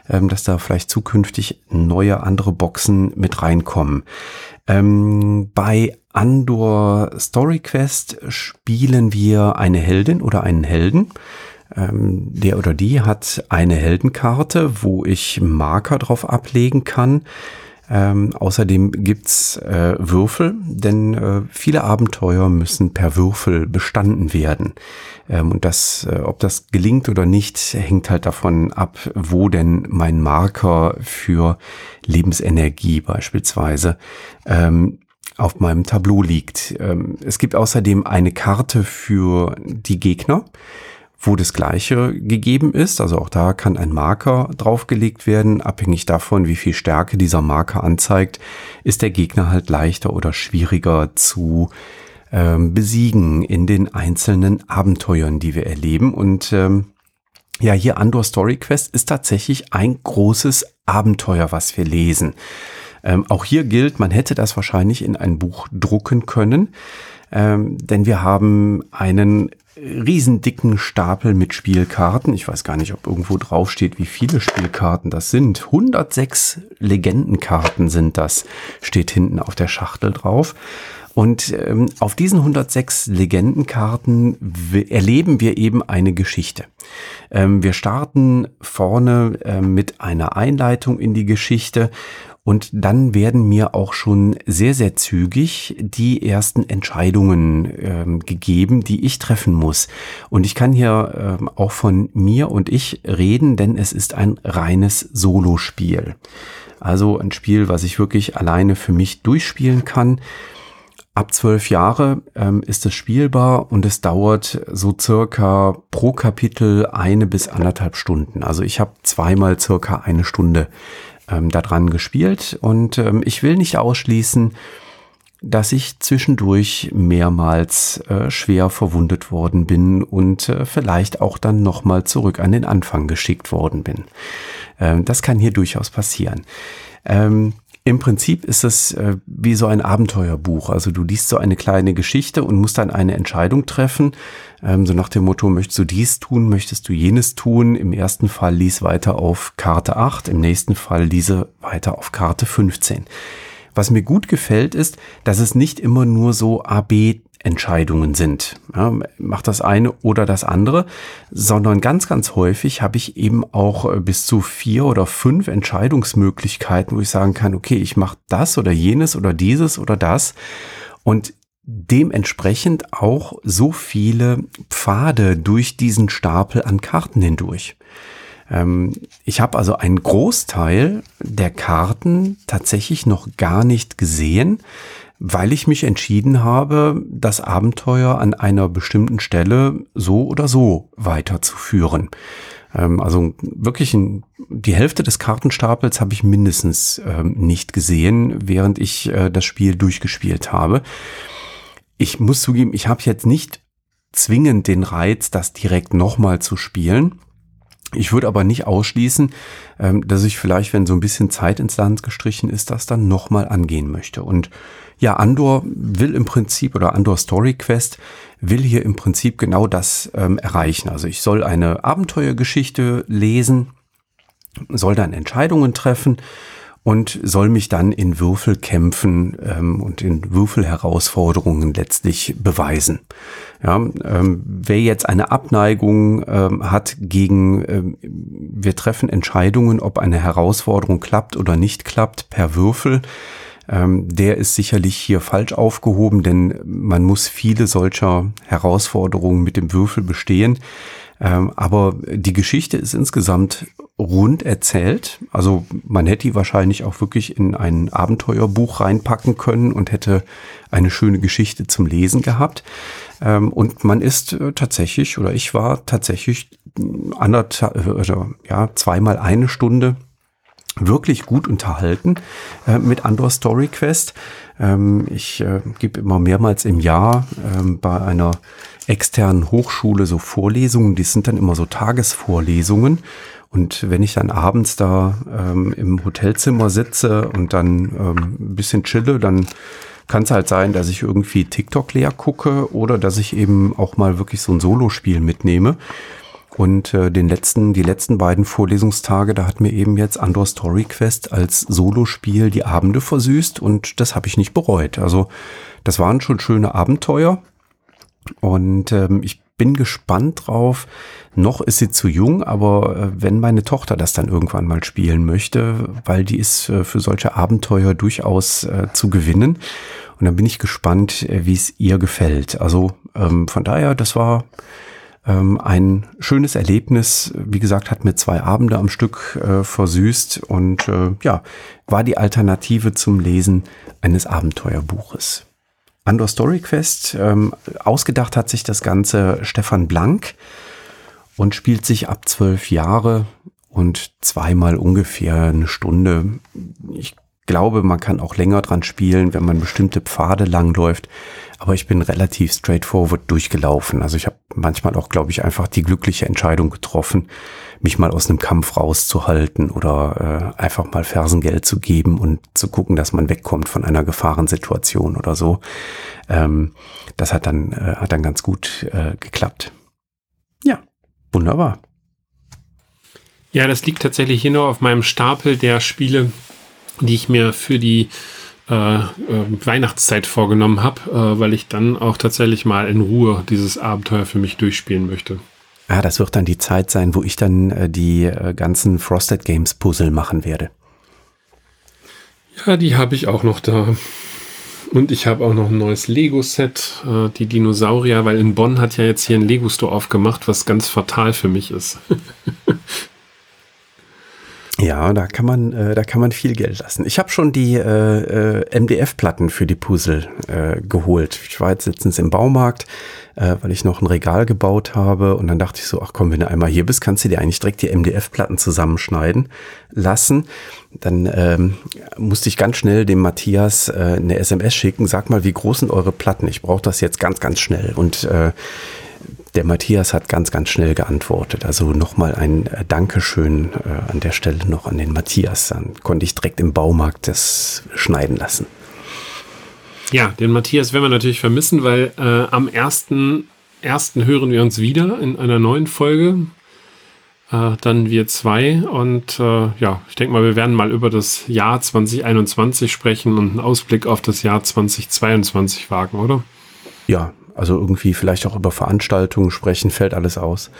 [SPEAKER 1] ähm, dass da vielleicht zukünftig neue andere Boxen mit reinkommen. Ähm, bei Andor Story Quest spielen wir eine Heldin oder einen Helden. Ähm, der oder die hat eine Heldenkarte, wo ich Marker drauf ablegen kann. Ähm, außerdem gibt's äh, Würfel, denn äh, viele Abenteuer müssen per Würfel bestanden werden. Ähm, und das, äh, ob das gelingt oder nicht, hängt halt davon ab, wo denn mein Marker für Lebensenergie beispielsweise ähm, auf meinem Tableau liegt. Ähm, es gibt außerdem eine Karte für die Gegner wo das gleiche gegeben ist. Also auch da kann ein Marker draufgelegt werden. Abhängig davon, wie viel Stärke dieser Marker anzeigt, ist der Gegner halt leichter oder schwieriger zu ähm, besiegen in den einzelnen Abenteuern, die wir erleben. Und ähm, ja, hier Andor Story Quest ist tatsächlich ein großes Abenteuer, was wir lesen. Ähm, auch hier gilt, man hätte das wahrscheinlich in ein Buch drucken können, ähm, denn wir haben einen riesendicken Stapel mit Spielkarten. Ich weiß gar nicht, ob irgendwo draufsteht, wie viele Spielkarten das sind. 106 Legendenkarten sind das, steht hinten auf der Schachtel drauf. Und ähm, auf diesen 106 Legendenkarten erleben wir eben eine Geschichte. Ähm, wir starten vorne äh, mit einer Einleitung in die Geschichte und dann werden mir auch schon sehr, sehr zügig die ersten Entscheidungen ähm, gegeben, die ich treffen muss. Und ich kann hier ähm, auch von mir und ich reden, denn es ist ein reines Solospiel. Also ein Spiel, was ich wirklich alleine für mich durchspielen kann. Ab zwölf Jahre ähm, ist es spielbar und es dauert so circa pro Kapitel eine bis anderthalb Stunden. Also ich habe zweimal circa eine Stunde ähm, daran gespielt und ähm, ich will nicht ausschließen, dass ich zwischendurch mehrmals äh, schwer verwundet worden bin und äh, vielleicht auch dann nochmal zurück an den Anfang geschickt worden bin. Ähm, das kann hier durchaus passieren. Ähm, im Prinzip ist es äh, wie so ein Abenteuerbuch. Also du liest so eine kleine Geschichte und musst dann eine Entscheidung treffen. Ähm, so nach dem Motto, möchtest du dies tun, möchtest du jenes tun? Im ersten Fall lies weiter auf Karte 8, im nächsten Fall liese weiter auf Karte 15. Was mir gut gefällt ist, dass es nicht immer nur so AB Entscheidungen sind. Ja, mach das eine oder das andere, sondern ganz, ganz häufig habe ich eben auch äh, bis zu vier oder fünf Entscheidungsmöglichkeiten, wo ich sagen kann, okay, ich mache das oder jenes oder dieses oder das und dementsprechend auch so viele Pfade durch diesen Stapel an Karten hindurch. Ähm, ich habe also einen Großteil der Karten tatsächlich noch gar nicht gesehen weil ich mich entschieden habe, das Abenteuer an einer bestimmten Stelle so oder so weiterzuführen. Ähm, also wirklich die Hälfte des Kartenstapels habe ich mindestens ähm, nicht gesehen, während ich äh, das Spiel durchgespielt habe. Ich muss zugeben, ich habe jetzt nicht zwingend den Reiz, das direkt nochmal zu spielen. Ich würde aber nicht ausschließen, ähm, dass ich vielleicht, wenn so ein bisschen Zeit ins Land gestrichen ist, das dann nochmal angehen möchte. Und ja, Andor will im Prinzip oder Andor Story Quest will hier im Prinzip genau das ähm, erreichen. Also ich soll eine Abenteuergeschichte lesen, soll dann Entscheidungen treffen und soll mich dann in Würfelkämpfen ähm, und in Würfelherausforderungen letztlich beweisen. Ja, ähm, wer jetzt eine Abneigung ähm, hat gegen, ähm, wir treffen Entscheidungen, ob eine Herausforderung klappt oder nicht klappt per Würfel, der ist sicherlich hier falsch aufgehoben, denn man muss viele solcher Herausforderungen mit dem Würfel bestehen. Ähm, aber die Geschichte ist insgesamt rund erzählt. Also man hätte die wahrscheinlich auch wirklich in ein Abenteuerbuch reinpacken können und hätte eine schöne Geschichte zum Lesen gehabt. Ähm, und man ist äh, tatsächlich, oder ich war tatsächlich anderthalb, also, ja, zweimal eine Stunde wirklich gut unterhalten äh, mit Andor Story Quest. Ähm, ich äh, gebe immer mehrmals im Jahr ähm, bei einer externen Hochschule so Vorlesungen. Die sind dann immer so Tagesvorlesungen. Und wenn ich dann abends da ähm, im Hotelzimmer sitze und dann ähm, ein bisschen chille, dann kann es halt sein, dass ich irgendwie TikTok leer gucke oder dass ich eben auch mal wirklich so ein Solospiel mitnehme. Und äh, den letzten, die letzten beiden Vorlesungstage, da hat mir eben jetzt Andor Story Quest als Solospiel die Abende versüßt und das habe ich nicht bereut. Also das waren schon schöne Abenteuer und ähm, ich bin gespannt drauf. Noch ist sie zu jung, aber äh, wenn meine Tochter das dann irgendwann mal spielen möchte, weil die ist äh, für solche Abenteuer durchaus äh, zu gewinnen. Und dann bin ich gespannt, wie es ihr gefällt. Also ähm, von daher, das war ähm, ein schönes Erlebnis. Wie gesagt, hat mir zwei Abende am Stück äh, versüßt und äh, ja, war die Alternative zum Lesen eines Abenteuerbuches. Andor Story Quest, ähm, ausgedacht hat sich das Ganze Stefan Blank und spielt sich ab zwölf Jahre und zweimal ungefähr eine Stunde. Ich glaube, man kann auch länger dran spielen, wenn man bestimmte Pfade langläuft. Aber ich bin relativ straightforward durchgelaufen. Also ich habe manchmal auch, glaube ich, einfach die glückliche Entscheidung getroffen, mich mal aus einem Kampf rauszuhalten oder äh, einfach mal Fersengeld zu geben und zu gucken, dass man wegkommt von einer Gefahrensituation oder so. Ähm, das hat dann, äh, hat dann ganz gut äh, geklappt. Ja. Wunderbar.
[SPEAKER 2] Ja, das liegt tatsächlich hier nur auf meinem Stapel der Spiele, die ich mir für die äh, äh, Weihnachtszeit vorgenommen habe, äh, weil ich dann auch tatsächlich mal in Ruhe dieses Abenteuer für mich durchspielen möchte.
[SPEAKER 1] Ja, das wird dann die Zeit sein, wo ich dann äh, die äh, ganzen Frosted Games Puzzle machen werde.
[SPEAKER 2] Ja, die habe ich auch noch da. Und ich habe auch noch ein neues Lego-Set, äh, die Dinosaurier, weil in Bonn hat ja jetzt hier ein Lego-Store aufgemacht, was ganz fatal für mich ist.
[SPEAKER 1] Ja, da kann man, äh, da kann man viel Geld lassen. Ich habe schon die äh, äh, MDF-Platten für die Puzzle äh, geholt. Ich war jetzt letztens im Baumarkt, äh, weil ich noch ein Regal gebaut habe und dann dachte ich so, ach komm, wenn du einmal hier bist, kannst du dir eigentlich direkt die MDF-Platten zusammenschneiden lassen. Dann ähm, musste ich ganz schnell dem Matthias äh, eine SMS schicken. Sag mal, wie groß sind eure Platten? Ich brauche das jetzt ganz, ganz schnell und äh, der Matthias hat ganz, ganz schnell geantwortet. Also nochmal ein äh, Dankeschön äh, an der Stelle noch an den Matthias. Dann konnte ich direkt im Baumarkt das schneiden lassen.
[SPEAKER 2] Ja, den Matthias werden wir natürlich vermissen, weil äh, am ersten, ersten hören wir uns wieder in einer neuen Folge. Äh, dann wir zwei. Und äh, ja, ich denke mal, wir werden mal über das Jahr 2021 sprechen und einen Ausblick auf das Jahr 2022 wagen, oder?
[SPEAKER 1] Ja, also irgendwie vielleicht auch über Veranstaltungen sprechen, fällt alles aus.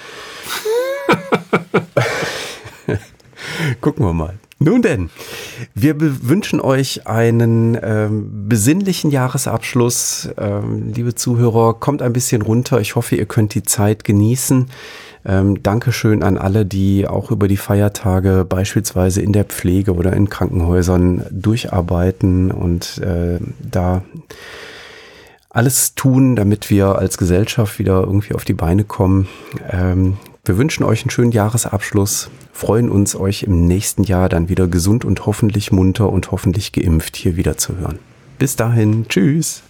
[SPEAKER 1] Gucken wir mal. Nun denn, wir wünschen euch einen ähm, besinnlichen Jahresabschluss. Ähm, liebe Zuhörer, kommt ein bisschen runter. Ich hoffe, ihr könnt die Zeit genießen. Ähm, Dankeschön an alle, die auch über die Feiertage beispielsweise in der Pflege oder in Krankenhäusern durcharbeiten und äh, da alles tun, damit wir als Gesellschaft wieder irgendwie auf die Beine kommen. Ähm, wir wünschen euch einen schönen Jahresabschluss, freuen uns, euch im nächsten Jahr dann wieder gesund und hoffentlich munter und hoffentlich geimpft hier wieder zu hören. Bis dahin, tschüss.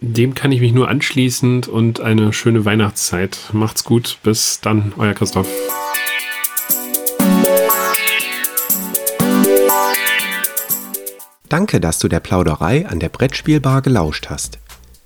[SPEAKER 2] Dem kann ich mich nur anschließen und eine schöne Weihnachtszeit. Macht's gut, bis dann, euer Christoph.
[SPEAKER 1] Danke, dass du der Plauderei an der Brettspielbar gelauscht hast.